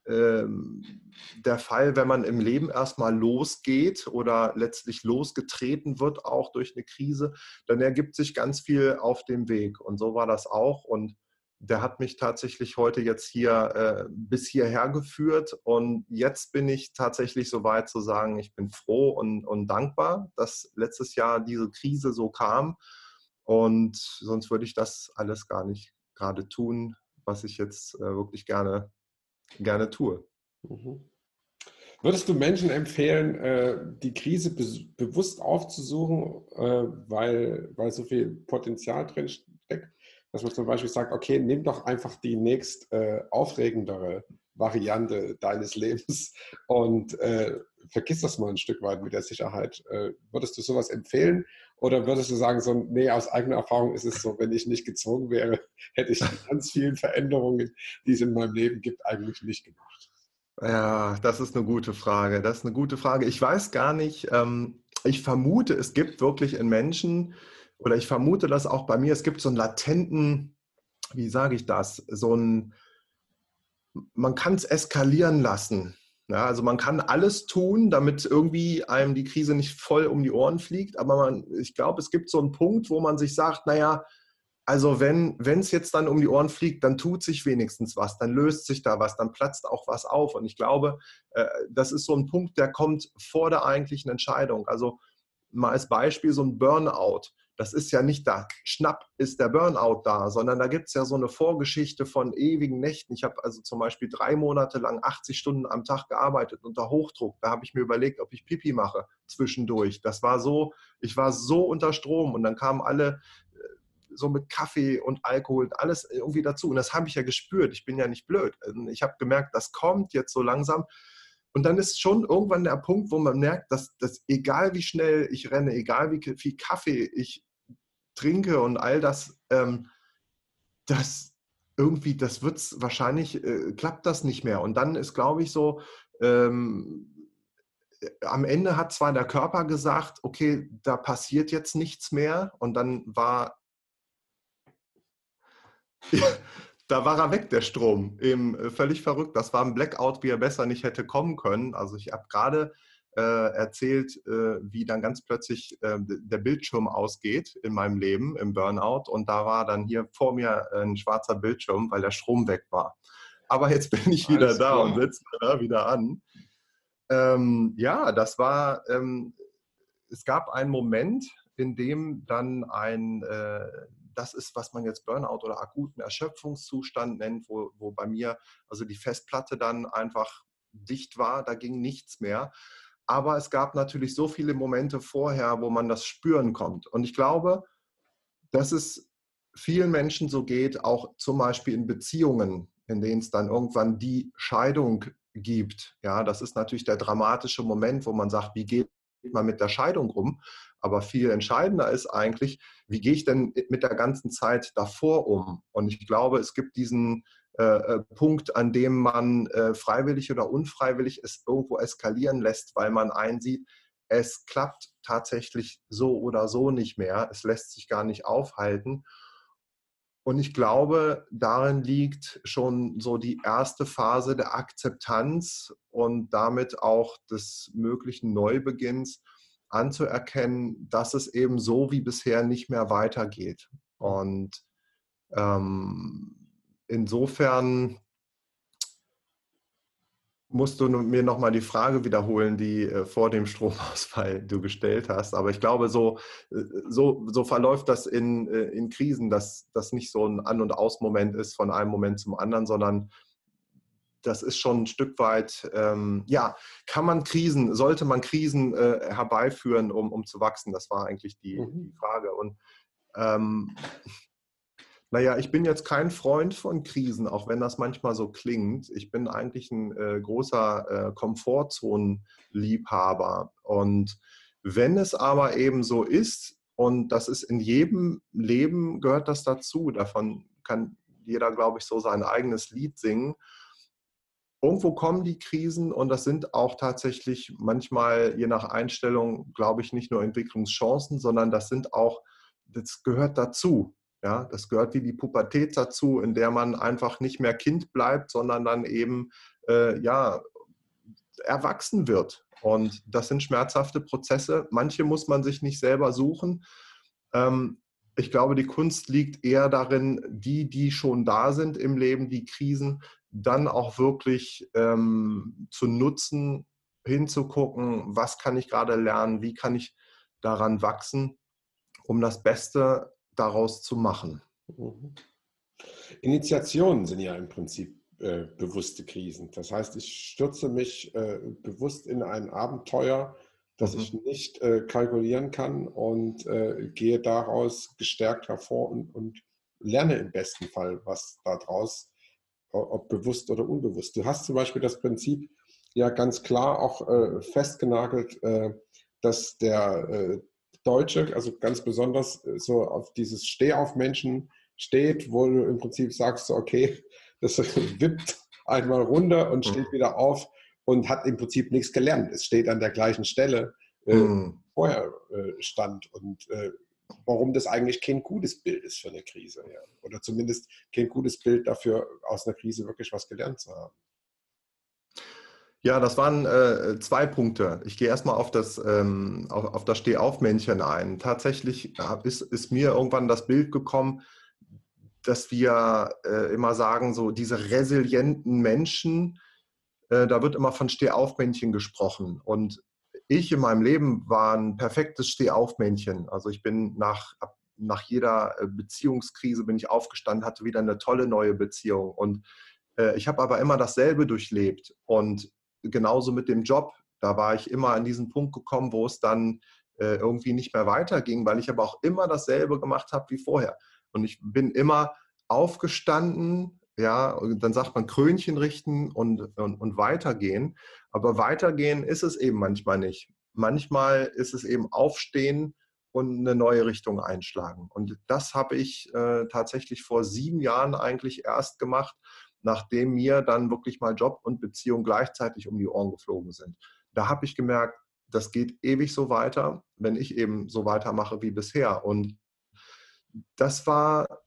Speaker 2: der Fall, wenn man im Leben erstmal losgeht oder letztlich losgetreten wird, auch durch eine Krise, dann ergibt sich ganz viel auf dem Weg. Und so war das auch. Und der hat mich tatsächlich heute jetzt hier äh, bis hierher geführt. Und jetzt bin ich tatsächlich so weit zu sagen, ich bin froh und, und dankbar, dass letztes Jahr diese Krise so kam. Und sonst würde ich das alles gar nicht gerade tun, was ich jetzt äh, wirklich gerne gerne tue. Mhm.
Speaker 1: Würdest du Menschen empfehlen, äh, die Krise bewusst aufzusuchen, äh, weil, weil so viel Potenzial drin steckt, dass man zum Beispiel sagt, okay, nimm doch einfach die nächst äh, aufregendere Variante deines Lebens und vergiss das mal ein Stück weit mit der Sicherheit. Würdest du sowas empfehlen oder würdest du sagen, so, nee, aus eigener Erfahrung ist es so, wenn ich nicht gezwungen wäre, hätte ich ganz vielen Veränderungen, die es in meinem Leben gibt, eigentlich nicht gemacht?
Speaker 2: Ja, das ist eine gute Frage. Das ist eine gute Frage. Ich weiß gar nicht, ähm, ich vermute, es gibt wirklich in Menschen, oder ich vermute das auch bei mir, es gibt so einen latenten, wie sage ich das, so ein, man kann es eskalieren lassen. Ja, also man kann alles tun, damit irgendwie einem die Krise nicht voll um die Ohren fliegt. Aber man, ich glaube, es gibt so einen Punkt, wo man sich sagt, naja, also wenn es jetzt dann um die Ohren fliegt, dann tut sich wenigstens was, dann löst sich da was, dann platzt auch was auf. Und ich glaube, äh, das ist so ein Punkt, der kommt vor der eigentlichen Entscheidung. Also mal als Beispiel so ein Burnout das ist ja nicht da, schnapp ist der Burnout da, sondern da gibt es ja so eine Vorgeschichte von ewigen Nächten. Ich habe also zum Beispiel drei Monate lang 80 Stunden am Tag gearbeitet unter Hochdruck. Da habe ich mir überlegt, ob ich Pipi mache zwischendurch. Das war so, ich war so unter Strom und dann kamen alle äh, so mit Kaffee und Alkohol und alles irgendwie dazu. Und das habe ich ja gespürt. Ich bin ja nicht blöd. Ich habe gemerkt, das kommt jetzt so langsam. Und dann ist schon irgendwann der Punkt, wo man merkt, dass, dass egal wie schnell ich renne, egal wie viel Kaffee ich trinke und all das, ähm, das irgendwie, das wird es wahrscheinlich, äh, klappt das nicht mehr. Und dann ist, glaube ich, so, ähm, äh, am Ende hat zwar der Körper gesagt, okay, da passiert jetzt nichts mehr. Und dann war, da war er weg, der Strom. Eben äh, völlig verrückt. Das war ein Blackout, wie er besser nicht hätte kommen können. Also ich habe gerade äh, erzählt, äh, wie dann ganz plötzlich äh, der Bildschirm ausgeht in meinem Leben im Burnout. Und da war dann hier vor mir ein schwarzer Bildschirm, weil der Strom weg war. Aber jetzt bin ich wieder Alles da klar. und setze da wieder an. Ähm, ja, das war, ähm, es gab einen Moment, in dem dann ein, äh, das ist, was man jetzt Burnout oder akuten Erschöpfungszustand nennt, wo, wo bei mir also die Festplatte dann einfach dicht war, da ging nichts mehr. Aber es gab natürlich so viele Momente vorher, wo man das spüren kommt. Und ich glaube, das ist vielen Menschen so geht, auch zum Beispiel in Beziehungen, in denen es dann irgendwann die Scheidung gibt. Ja, das ist natürlich der dramatische Moment, wo man sagt, wie geht man mit der Scheidung um? Aber viel entscheidender ist eigentlich, wie gehe ich denn mit der ganzen Zeit davor um? Und ich glaube, es gibt diesen äh, äh, Punkt, an dem man äh, freiwillig oder unfreiwillig es irgendwo eskalieren lässt, weil man einsieht, es klappt tatsächlich so oder so nicht mehr. Es lässt sich gar nicht aufhalten. Und ich glaube, darin liegt schon so die erste Phase der Akzeptanz und damit auch des möglichen Neubeginns anzuerkennen, dass es eben so wie bisher nicht mehr weitergeht. Und ähm, insofern musst du mir nochmal die Frage wiederholen, die äh, vor dem Stromausfall du gestellt hast. Aber ich glaube, so, äh, so, so verläuft das in, äh, in Krisen, dass das nicht so ein An- und Aus-Moment ist von einem Moment zum anderen, sondern das ist schon ein Stück weit, ähm, ja, kann man Krisen, sollte man Krisen äh, herbeiführen, um, um zu wachsen? Das war eigentlich die, mhm. die Frage. Und ähm, naja, ich bin jetzt kein Freund von Krisen, auch wenn das manchmal so klingt. Ich bin eigentlich ein äh, großer äh, Komfortzonenliebhaber. Und wenn es aber eben so ist, und das ist in jedem Leben gehört das dazu, davon kann jeder, glaube ich, so sein eigenes Lied singen. Irgendwo kommen die Krisen und das sind auch tatsächlich manchmal, je nach Einstellung, glaube ich, nicht nur Entwicklungschancen, sondern das sind auch, das gehört dazu. Ja, das gehört wie die Pubertät dazu, in der man einfach nicht mehr Kind bleibt, sondern dann eben äh, ja, erwachsen wird. Und das sind schmerzhafte Prozesse. Manche muss man sich nicht selber suchen. Ähm, ich glaube, die Kunst liegt eher darin, die, die schon da sind im Leben, die Krisen, dann auch wirklich ähm, zu nutzen, hinzugucken, was kann ich gerade lernen, wie kann ich daran wachsen, um das Beste daraus zu machen. Mhm.
Speaker 1: Initiationen sind ja im Prinzip äh, bewusste Krisen. Das heißt, ich stürze mich äh, bewusst in ein Abenteuer, das mhm. ich nicht äh, kalkulieren kann und äh, gehe daraus gestärkt hervor und, und, lerne im besten Fall was daraus, ob bewusst oder unbewusst. Du hast zum Beispiel das Prinzip ja ganz klar auch äh, festgenagelt, äh, dass der Deutsche, also ganz besonders äh, so auf dieses Stehaufmenschen steht, wo du im Prinzip sagst, okay, das wippt einmal runter und steht mhm. wieder auf und hat im Prinzip nichts gelernt. Es steht an der gleichen Stelle, äh, mhm. vorher äh, stand. Und äh, warum das eigentlich kein gutes Bild ist für eine Krise. Ja. Oder zumindest kein gutes Bild dafür, aus einer Krise wirklich was gelernt zu haben.
Speaker 2: Ja, das waren äh, zwei Punkte. Ich gehe erstmal auf das, ähm, auf, auf, das Stehaufmännchen ein. Tatsächlich ist, ist, mir irgendwann das Bild gekommen, dass wir äh, immer sagen, so diese resilienten Menschen, äh, da wird immer von Stehaufmännchen gesprochen. Und ich in meinem Leben war ein perfektes Stehaufmännchen. Also ich bin nach, nach jeder äh, Beziehungskrise bin ich aufgestanden, hatte wieder eine tolle neue Beziehung. Und äh, ich habe aber immer dasselbe durchlebt. Und genauso mit dem Job. Da war ich immer an diesen Punkt gekommen, wo es dann äh, irgendwie nicht mehr weiterging, weil ich aber auch immer dasselbe gemacht habe wie vorher. Und ich bin immer aufgestanden, ja, dann sagt man Krönchen richten und, und, und weitergehen. Aber weitergehen ist es eben manchmal nicht. Manchmal ist es eben aufstehen und eine neue Richtung einschlagen. Und das habe ich äh, tatsächlich vor sieben Jahren eigentlich erst gemacht, nachdem mir dann wirklich mal Job und Beziehung gleichzeitig um die Ohren geflogen sind. Da habe ich gemerkt, das geht ewig so weiter, wenn ich eben so weitermache wie bisher. Und das war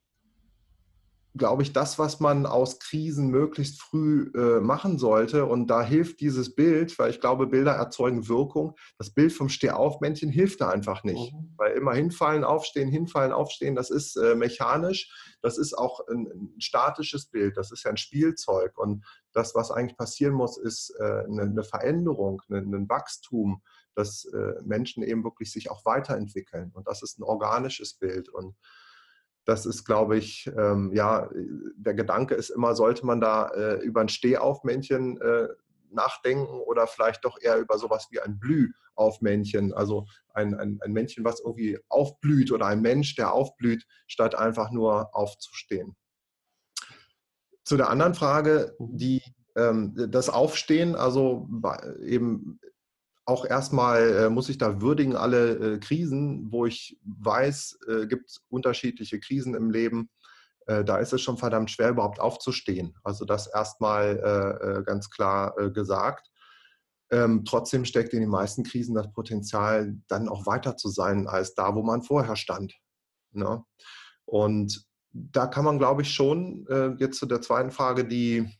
Speaker 2: glaube ich, das, was man aus Krisen möglichst früh äh, machen sollte. Und da hilft dieses Bild, weil ich glaube, Bilder erzeugen Wirkung. Das Bild vom Stehaufmännchen hilft da einfach nicht. Mhm. Weil immer hinfallen, aufstehen, hinfallen, aufstehen, das ist äh, mechanisch. Das ist auch ein, ein, statisches Bild. Das ist ja ein Spielzeug. Und das, was eigentlich passieren muss, ist äh, eine, eine, Veränderung, eine, ein Wachstum, dass äh, Menschen eben wirklich sich auch weiterentwickeln. Und das ist ein organisches Bild. Und das ist, glaube ich, ähm, ja, der Gedanke ist immer, sollte man da äh, über ein Stehaufmännchen äh, nachdenken oder vielleicht doch eher über sowas wie ein Blühaufmännchen, also ein, ein, ein Männchen, was irgendwie aufblüht oder ein Mensch, der aufblüht, statt einfach nur aufzustehen. Zu der anderen Frage, mhm. die ähm, das Aufstehen, also eben auch erstmal äh, muss ich da würdigen alle äh, Krisen, wo ich weiß, äh, gibt es unterschiedliche Krisen im Leben. Äh, da ist es schon verdammt schwer, überhaupt aufzustehen. Also das erstmal äh, äh, ganz klar gesagt. Ähm, trotzdem steckt in den meisten Krisen das Potenzial, dann auch weiter zu sein als da, wo man vorher stand. Ne? Und da kann man, glaube ich, schon jetzt zu der zweiten Frage, die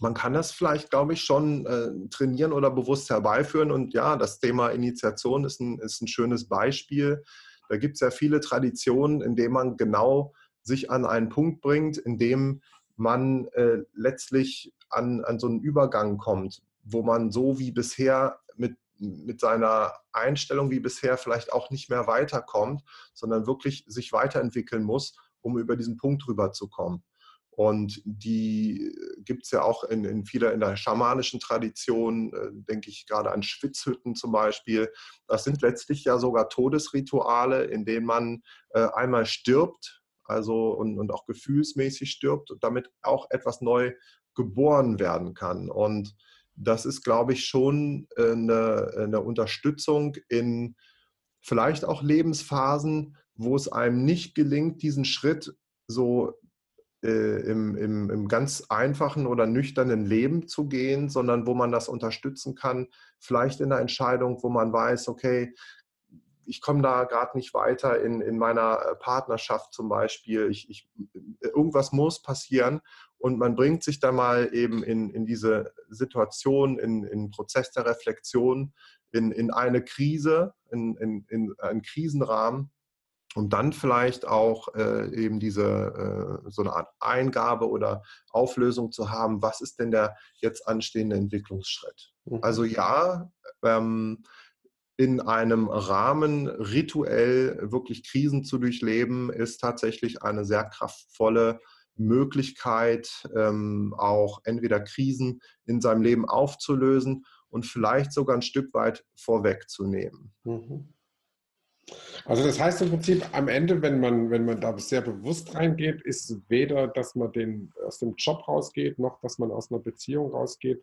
Speaker 2: man kann das vielleicht, glaube ich, schon äh, trainieren oder bewusst herbeiführen. Und ja, das Thema Initiation ist ein, ist ein schönes Beispiel. Da gibt es ja viele Traditionen, in denen man genau sich an einen Punkt bringt, in dem man äh, letztlich an, an so einen Übergang kommt, wo man so wie bisher mit, mit seiner Einstellung wie bisher vielleicht auch nicht mehr weiterkommt, sondern wirklich sich weiterentwickeln muss, um über diesen Punkt rüberzukommen. Und die gibt es ja auch in, in vieler in der schamanischen Tradition, äh, denke ich gerade an Schwitzhütten zum Beispiel. Das sind letztlich ja sogar Todesrituale, in denen man äh, einmal stirbt, also und, und auch gefühlsmäßig stirbt, damit auch etwas neu geboren werden kann. Und das ist, glaube ich, schon äh, eine, eine Unterstützung in vielleicht auch Lebensphasen, wo es einem nicht gelingt, diesen Schritt so äh, im, im, im ganz einfachen oder nüchternen Leben zu gehen, sondern wo man das unterstützen kann, vielleicht in der Entscheidung, wo man weiß, okay, ich komme da gerade nicht weiter in, in meiner äh, Partnerschaft zum Beispiel. Ich, ich, irgendwas muss passieren und man bringt sich da mal eben in, in diese Situation, in, in Prozess der Reflexion, in, in eine Krise, in, in, in einen Krisenrahmen und dann vielleicht auch äh, eben diese äh, so eine Art Eingabe oder Auflösung zu haben, was ist denn der jetzt anstehende Entwicklungsschritt? Mhm. Also ja, ähm, in einem Rahmen rituell wirklich Krisen zu durchleben, ist tatsächlich eine sehr kraftvolle Möglichkeit, ähm, auch entweder Krisen in seinem Leben aufzulösen und vielleicht sogar ein Stück weit vorwegzunehmen. Mhm.
Speaker 1: Also das heißt im Prinzip am Ende, wenn man, wenn man da sehr bewusst reingeht, ist weder, dass man den, aus dem Job rausgeht, noch dass man aus einer Beziehung rausgeht,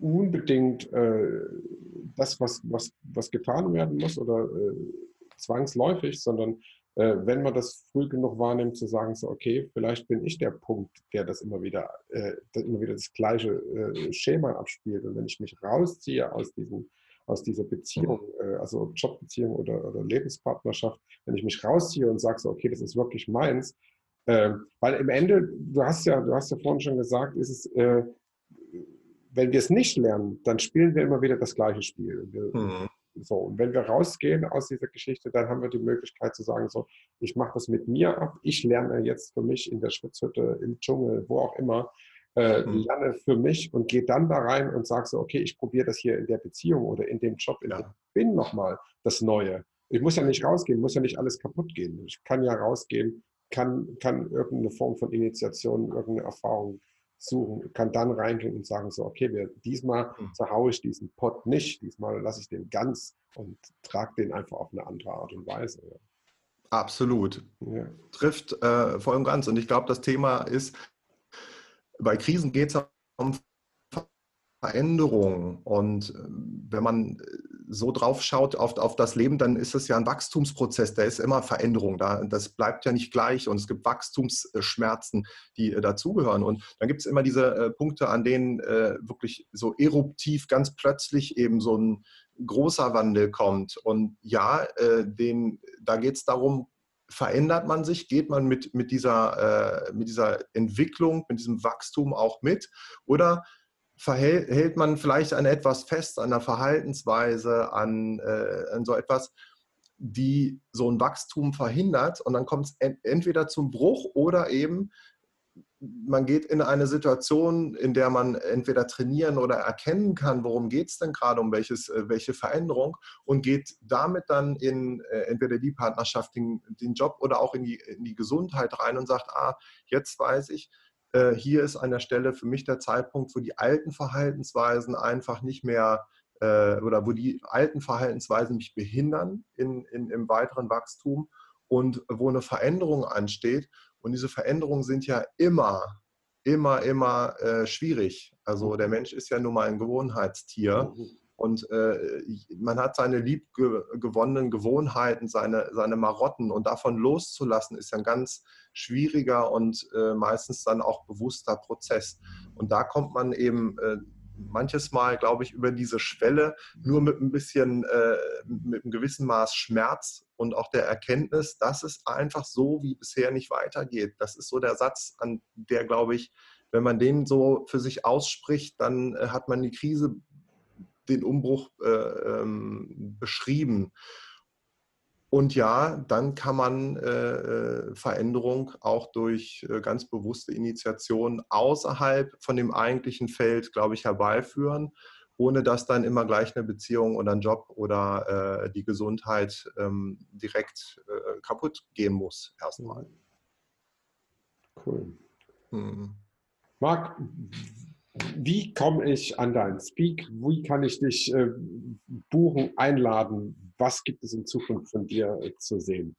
Speaker 1: unbedingt äh, das, was, was, was getan werden muss oder äh, zwangsläufig, sondern äh, wenn man das früh genug wahrnimmt, zu sagen, so, okay, vielleicht bin ich der Punkt, der das immer wieder, äh, immer wieder das gleiche äh, Schema abspielt. Und wenn ich mich rausziehe aus diesem aus dieser Beziehung, äh, also Jobbeziehung oder, oder, Lebenspartnerschaft, wenn ich mich rausziehe und sage so, okay, das ist wirklich meins, äh, weil im Ende, du hast ja, du hast ja vorhin schon gesagt, ist es, äh, wenn wir es nicht lernen, dann spielen wir immer wieder das gleiche Spiel. Wir, mhm. So, und wenn wir rausgehen aus dieser Geschichte, dann haben wir die Möglichkeit zu sagen, so, ich mache das mit mir ab, ich lerne jetzt für mich in der Schwitzhütte, im Dschungel, wo auch immer, äh, mhm. lerne für mich und gehe dann da rein und sage so, okay, ich probiere das hier in der Beziehung oder in dem Job, in ja. dem ich bin nochmal das Neue. Ich muss ja nicht rausgehen, muss ja nicht alles kaputt gehen. Ich kann ja rausgehen, kann, kann irgendeine Form von Initiation, irgendeine Erfahrung suchen, kann dann reingehen und sagen so, okay, wir, diesmal mhm. zerhaue ich diesen Pot nicht, diesmal lasse ich den ganz und trage den einfach auf eine andere Art und Weise.
Speaker 2: Absolut. Ja. Trifft äh, voll und ganz. Und ich glaube, das Thema ist, bei Krisen geht es um Veränderung. Und ähm, wenn man äh, so drauf schaut auf, auf das Leben, dann ist es ja ein Wachstumsprozess, da ist immer Veränderung da. Das bleibt ja nicht gleich und es gibt Wachstumsschmerzen, die äh, dazugehören. Und dann gibt es immer diese äh, Punkte, an denen äh, wirklich so eruptiv ganz plötzlich eben so ein großer Wandel kommt. Und ja, äh, den, da geht es darum, verändert man sich, geht man mit, mit, dieser, äh, mit dieser Entwicklung, mit diesem Wachstum auch mit? Oder verhält man vielleicht an etwas fest, an einer Verhaltensweise, an, äh, an so etwas, die so ein Wachstum verhindert und dann kommt es entweder zum Bruch oder eben man geht in eine Situation, in der man entweder trainieren oder erkennen kann, worum geht es denn gerade, um welches, äh, welche Veränderung und geht damit dann in äh, entweder die Partnerschaft, den, den Job oder auch in die, in die Gesundheit rein und sagt, ah, jetzt weiß ich, äh, hier ist an der Stelle für mich der Zeitpunkt, wo die alten Verhaltensweisen einfach nicht mehr oder wo die alten Verhaltensweisen mich behindern in, in, im weiteren Wachstum und wo eine Veränderung ansteht. Und diese Veränderungen sind ja immer, immer, immer äh, schwierig. Also der Mensch ist ja nun mal ein Gewohnheitstier. Mhm. Und äh, man hat seine liebgewonnenen Gewohnheiten, seine, seine Marotten und davon loszulassen, ist ein ganz schwieriger und äh, meistens dann auch bewusster Prozess. Und da kommt man eben äh, manches Mal, glaube ich, über diese Schwelle nur mit ein bisschen, äh, mit einem gewissen Maß Schmerz und auch der Erkenntnis, dass es einfach so wie bisher nicht weitergeht. Das ist so der Satz, an der, glaube ich, wenn man den so für sich ausspricht, dann äh, hat man die Krise den Umbruch äh, ähm, beschrieben. Und ja, dann kann man äh, äh, Veränderung auch durch äh, ganz bewusste Initiation außerhalb von dem eigentlichen Feld, glaube ich, herbeiführen, ohne dass dann immer gleich eine Beziehung oder ein Job oder äh, die Gesundheit ähm, direkt äh, kaputt gehen muss, erstmal.
Speaker 1: Cool. Hm. Marc, wie komme ich an deinen Speak? Wie kann ich dich äh, buchen, einladen? Was gibt es in Zukunft von dir äh, zu sehen?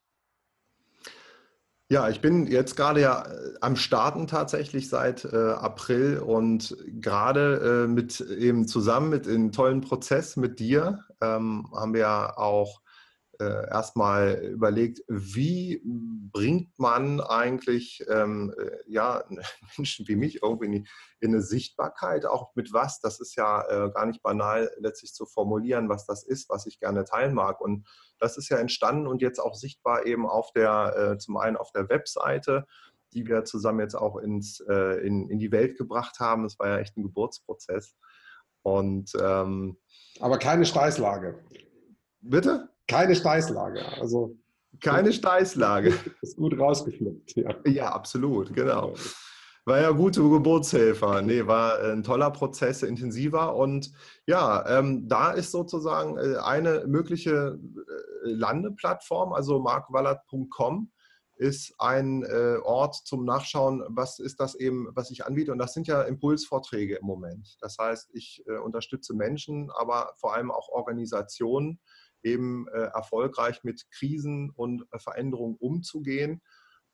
Speaker 2: Ja, ich bin jetzt gerade ja äh, am Starten tatsächlich seit äh, April und gerade äh, mit eben zusammen mit einem tollen Prozess mit dir ähm, haben wir auch äh, erstmal überlegt, wie bringt man eigentlich ähm, äh, ja, Menschen wie mich irgendwie in, in, eine Sichtbarkeit, auch mit was, das ist ja äh, gar nicht banal letztlich zu formulieren, was das ist, was ich gerne teilen mag. Und das ist ja entstanden und jetzt auch sichtbar eben auf der, äh, zum einen auf der Webseite, die wir zusammen jetzt auch ins, äh, in, in die Welt gebracht haben. Das war ja echt ein Geburtsprozess. Und, ähm,
Speaker 1: Aber keine Steißlage.
Speaker 2: Bitte?
Speaker 1: Keine Steißlage. Also
Speaker 2: keine Steißlage.
Speaker 1: Ist gut rausgeflippt,
Speaker 2: ja. Ja, absolut, genau. War ja gute Geburtshelfer. Nee, war ein toller Prozess, intensiver. Und ja, ähm, da ist sozusagen äh, eine mögliche äh, Landeplattform, also markwallert.com ist ein äh, Ort zum Nachschauen, was ist das eben, was ich anbiete. Und das sind ja Impulsvorträge im Moment. Das heißt, ich äh, unterstütze Menschen, aber vor allem auch Organisationen, eben äh, erfolgreich mit Krisen und äh, Veränderungen umzugehen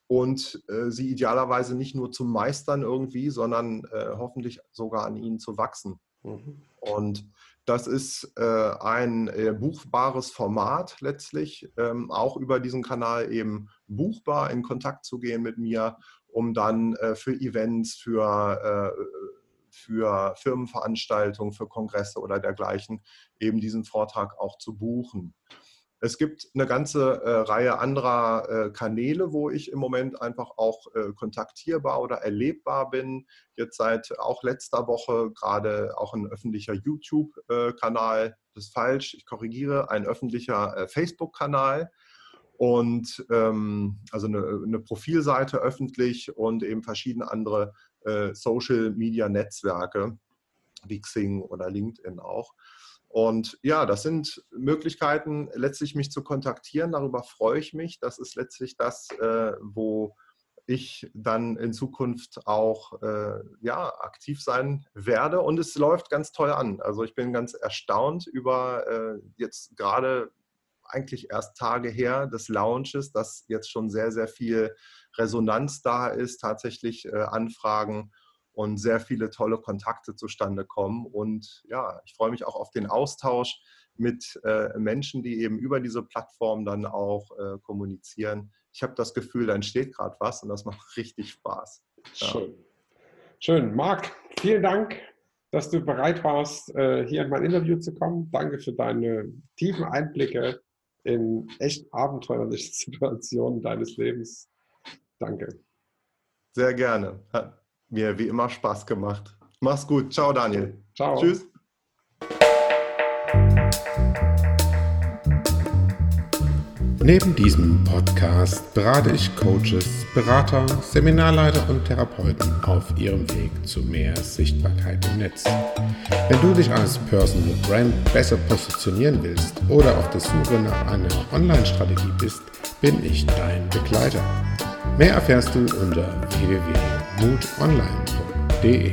Speaker 2: und äh, sie idealerweise nicht nur zu meistern irgendwie, sondern hoffentlich sogar an ihnen zu wachsen. Mhm. Und das ist ein buchbares Format letztlich, ähm, auch über diesen Kanal eben buchbar in Kontakt zu gehen mit mir, um dann für Events, für für Firmenveranstaltungen, für Kongresse oder dergleichen eben diesen Vortrag auch zu buchen. Es gibt eine ganze äh, Reihe anderer äh, Kanäle, wo ich im Moment einfach auch äh, kontaktierbar oder erlebbar bin. Jetzt seit auch letzter Woche gerade auch ein öffentlicher YouTube-Kanal. das ist falsch, ich korrigiere, ein öffentlicher äh, Facebook-Kanal und ähm, also eine, eine, Profilseite öffentlich und eben verschiedene andere äh, Social Media Netzwerke, wie Xing oder LinkedIn auch. Und ja, das sind Möglichkeiten, letztlich mich zu kontaktieren. Darüber freue ich mich. Das ist letztlich das, äh, wo ich dann in Zukunft auch äh, ja, aktiv sein werde. Und es läuft ganz toll an. Also ich bin ganz erstaunt über äh, jetzt gerade eigentlich erst Tage her des Launches, dass jetzt schon sehr, sehr viel Resonanz da ist, tatsächlich äh, Anfragen und sehr viele tolle Kontakte zustande kommen. Und ja, ich freue mich auch auf den Austausch mit äh, Menschen, die eben über diese Plattform dann auch äh, kommunizieren. Ich habe das Gefühl, da entsteht gerade was und das macht richtig Spaß.
Speaker 1: Ja. Schön. Schön. Marc, vielen Dank, dass du bereit warst, hier in mein Interview zu kommen. Danke für deine tiefen Einblicke in echt abenteuerliche Situationen deines Lebens. Danke.
Speaker 2: Sehr gerne. Hat mir wie immer Spaß gemacht. Mach's gut. Ciao, Daniel.
Speaker 1: Ciao.
Speaker 2: Tschüss.
Speaker 3: Neben diesem Podcast berate ich Coaches, Berater, Seminarleiter und Therapeuten auf ihrem Weg zu mehr Sichtbarkeit im Netz. Wenn du dich als Personal Brand besser positionieren willst oder auf der Suche nach einer Online-Strategie bist, bin ich dein Begleiter. Mehr erfährst du unter www
Speaker 1: mutonline.de.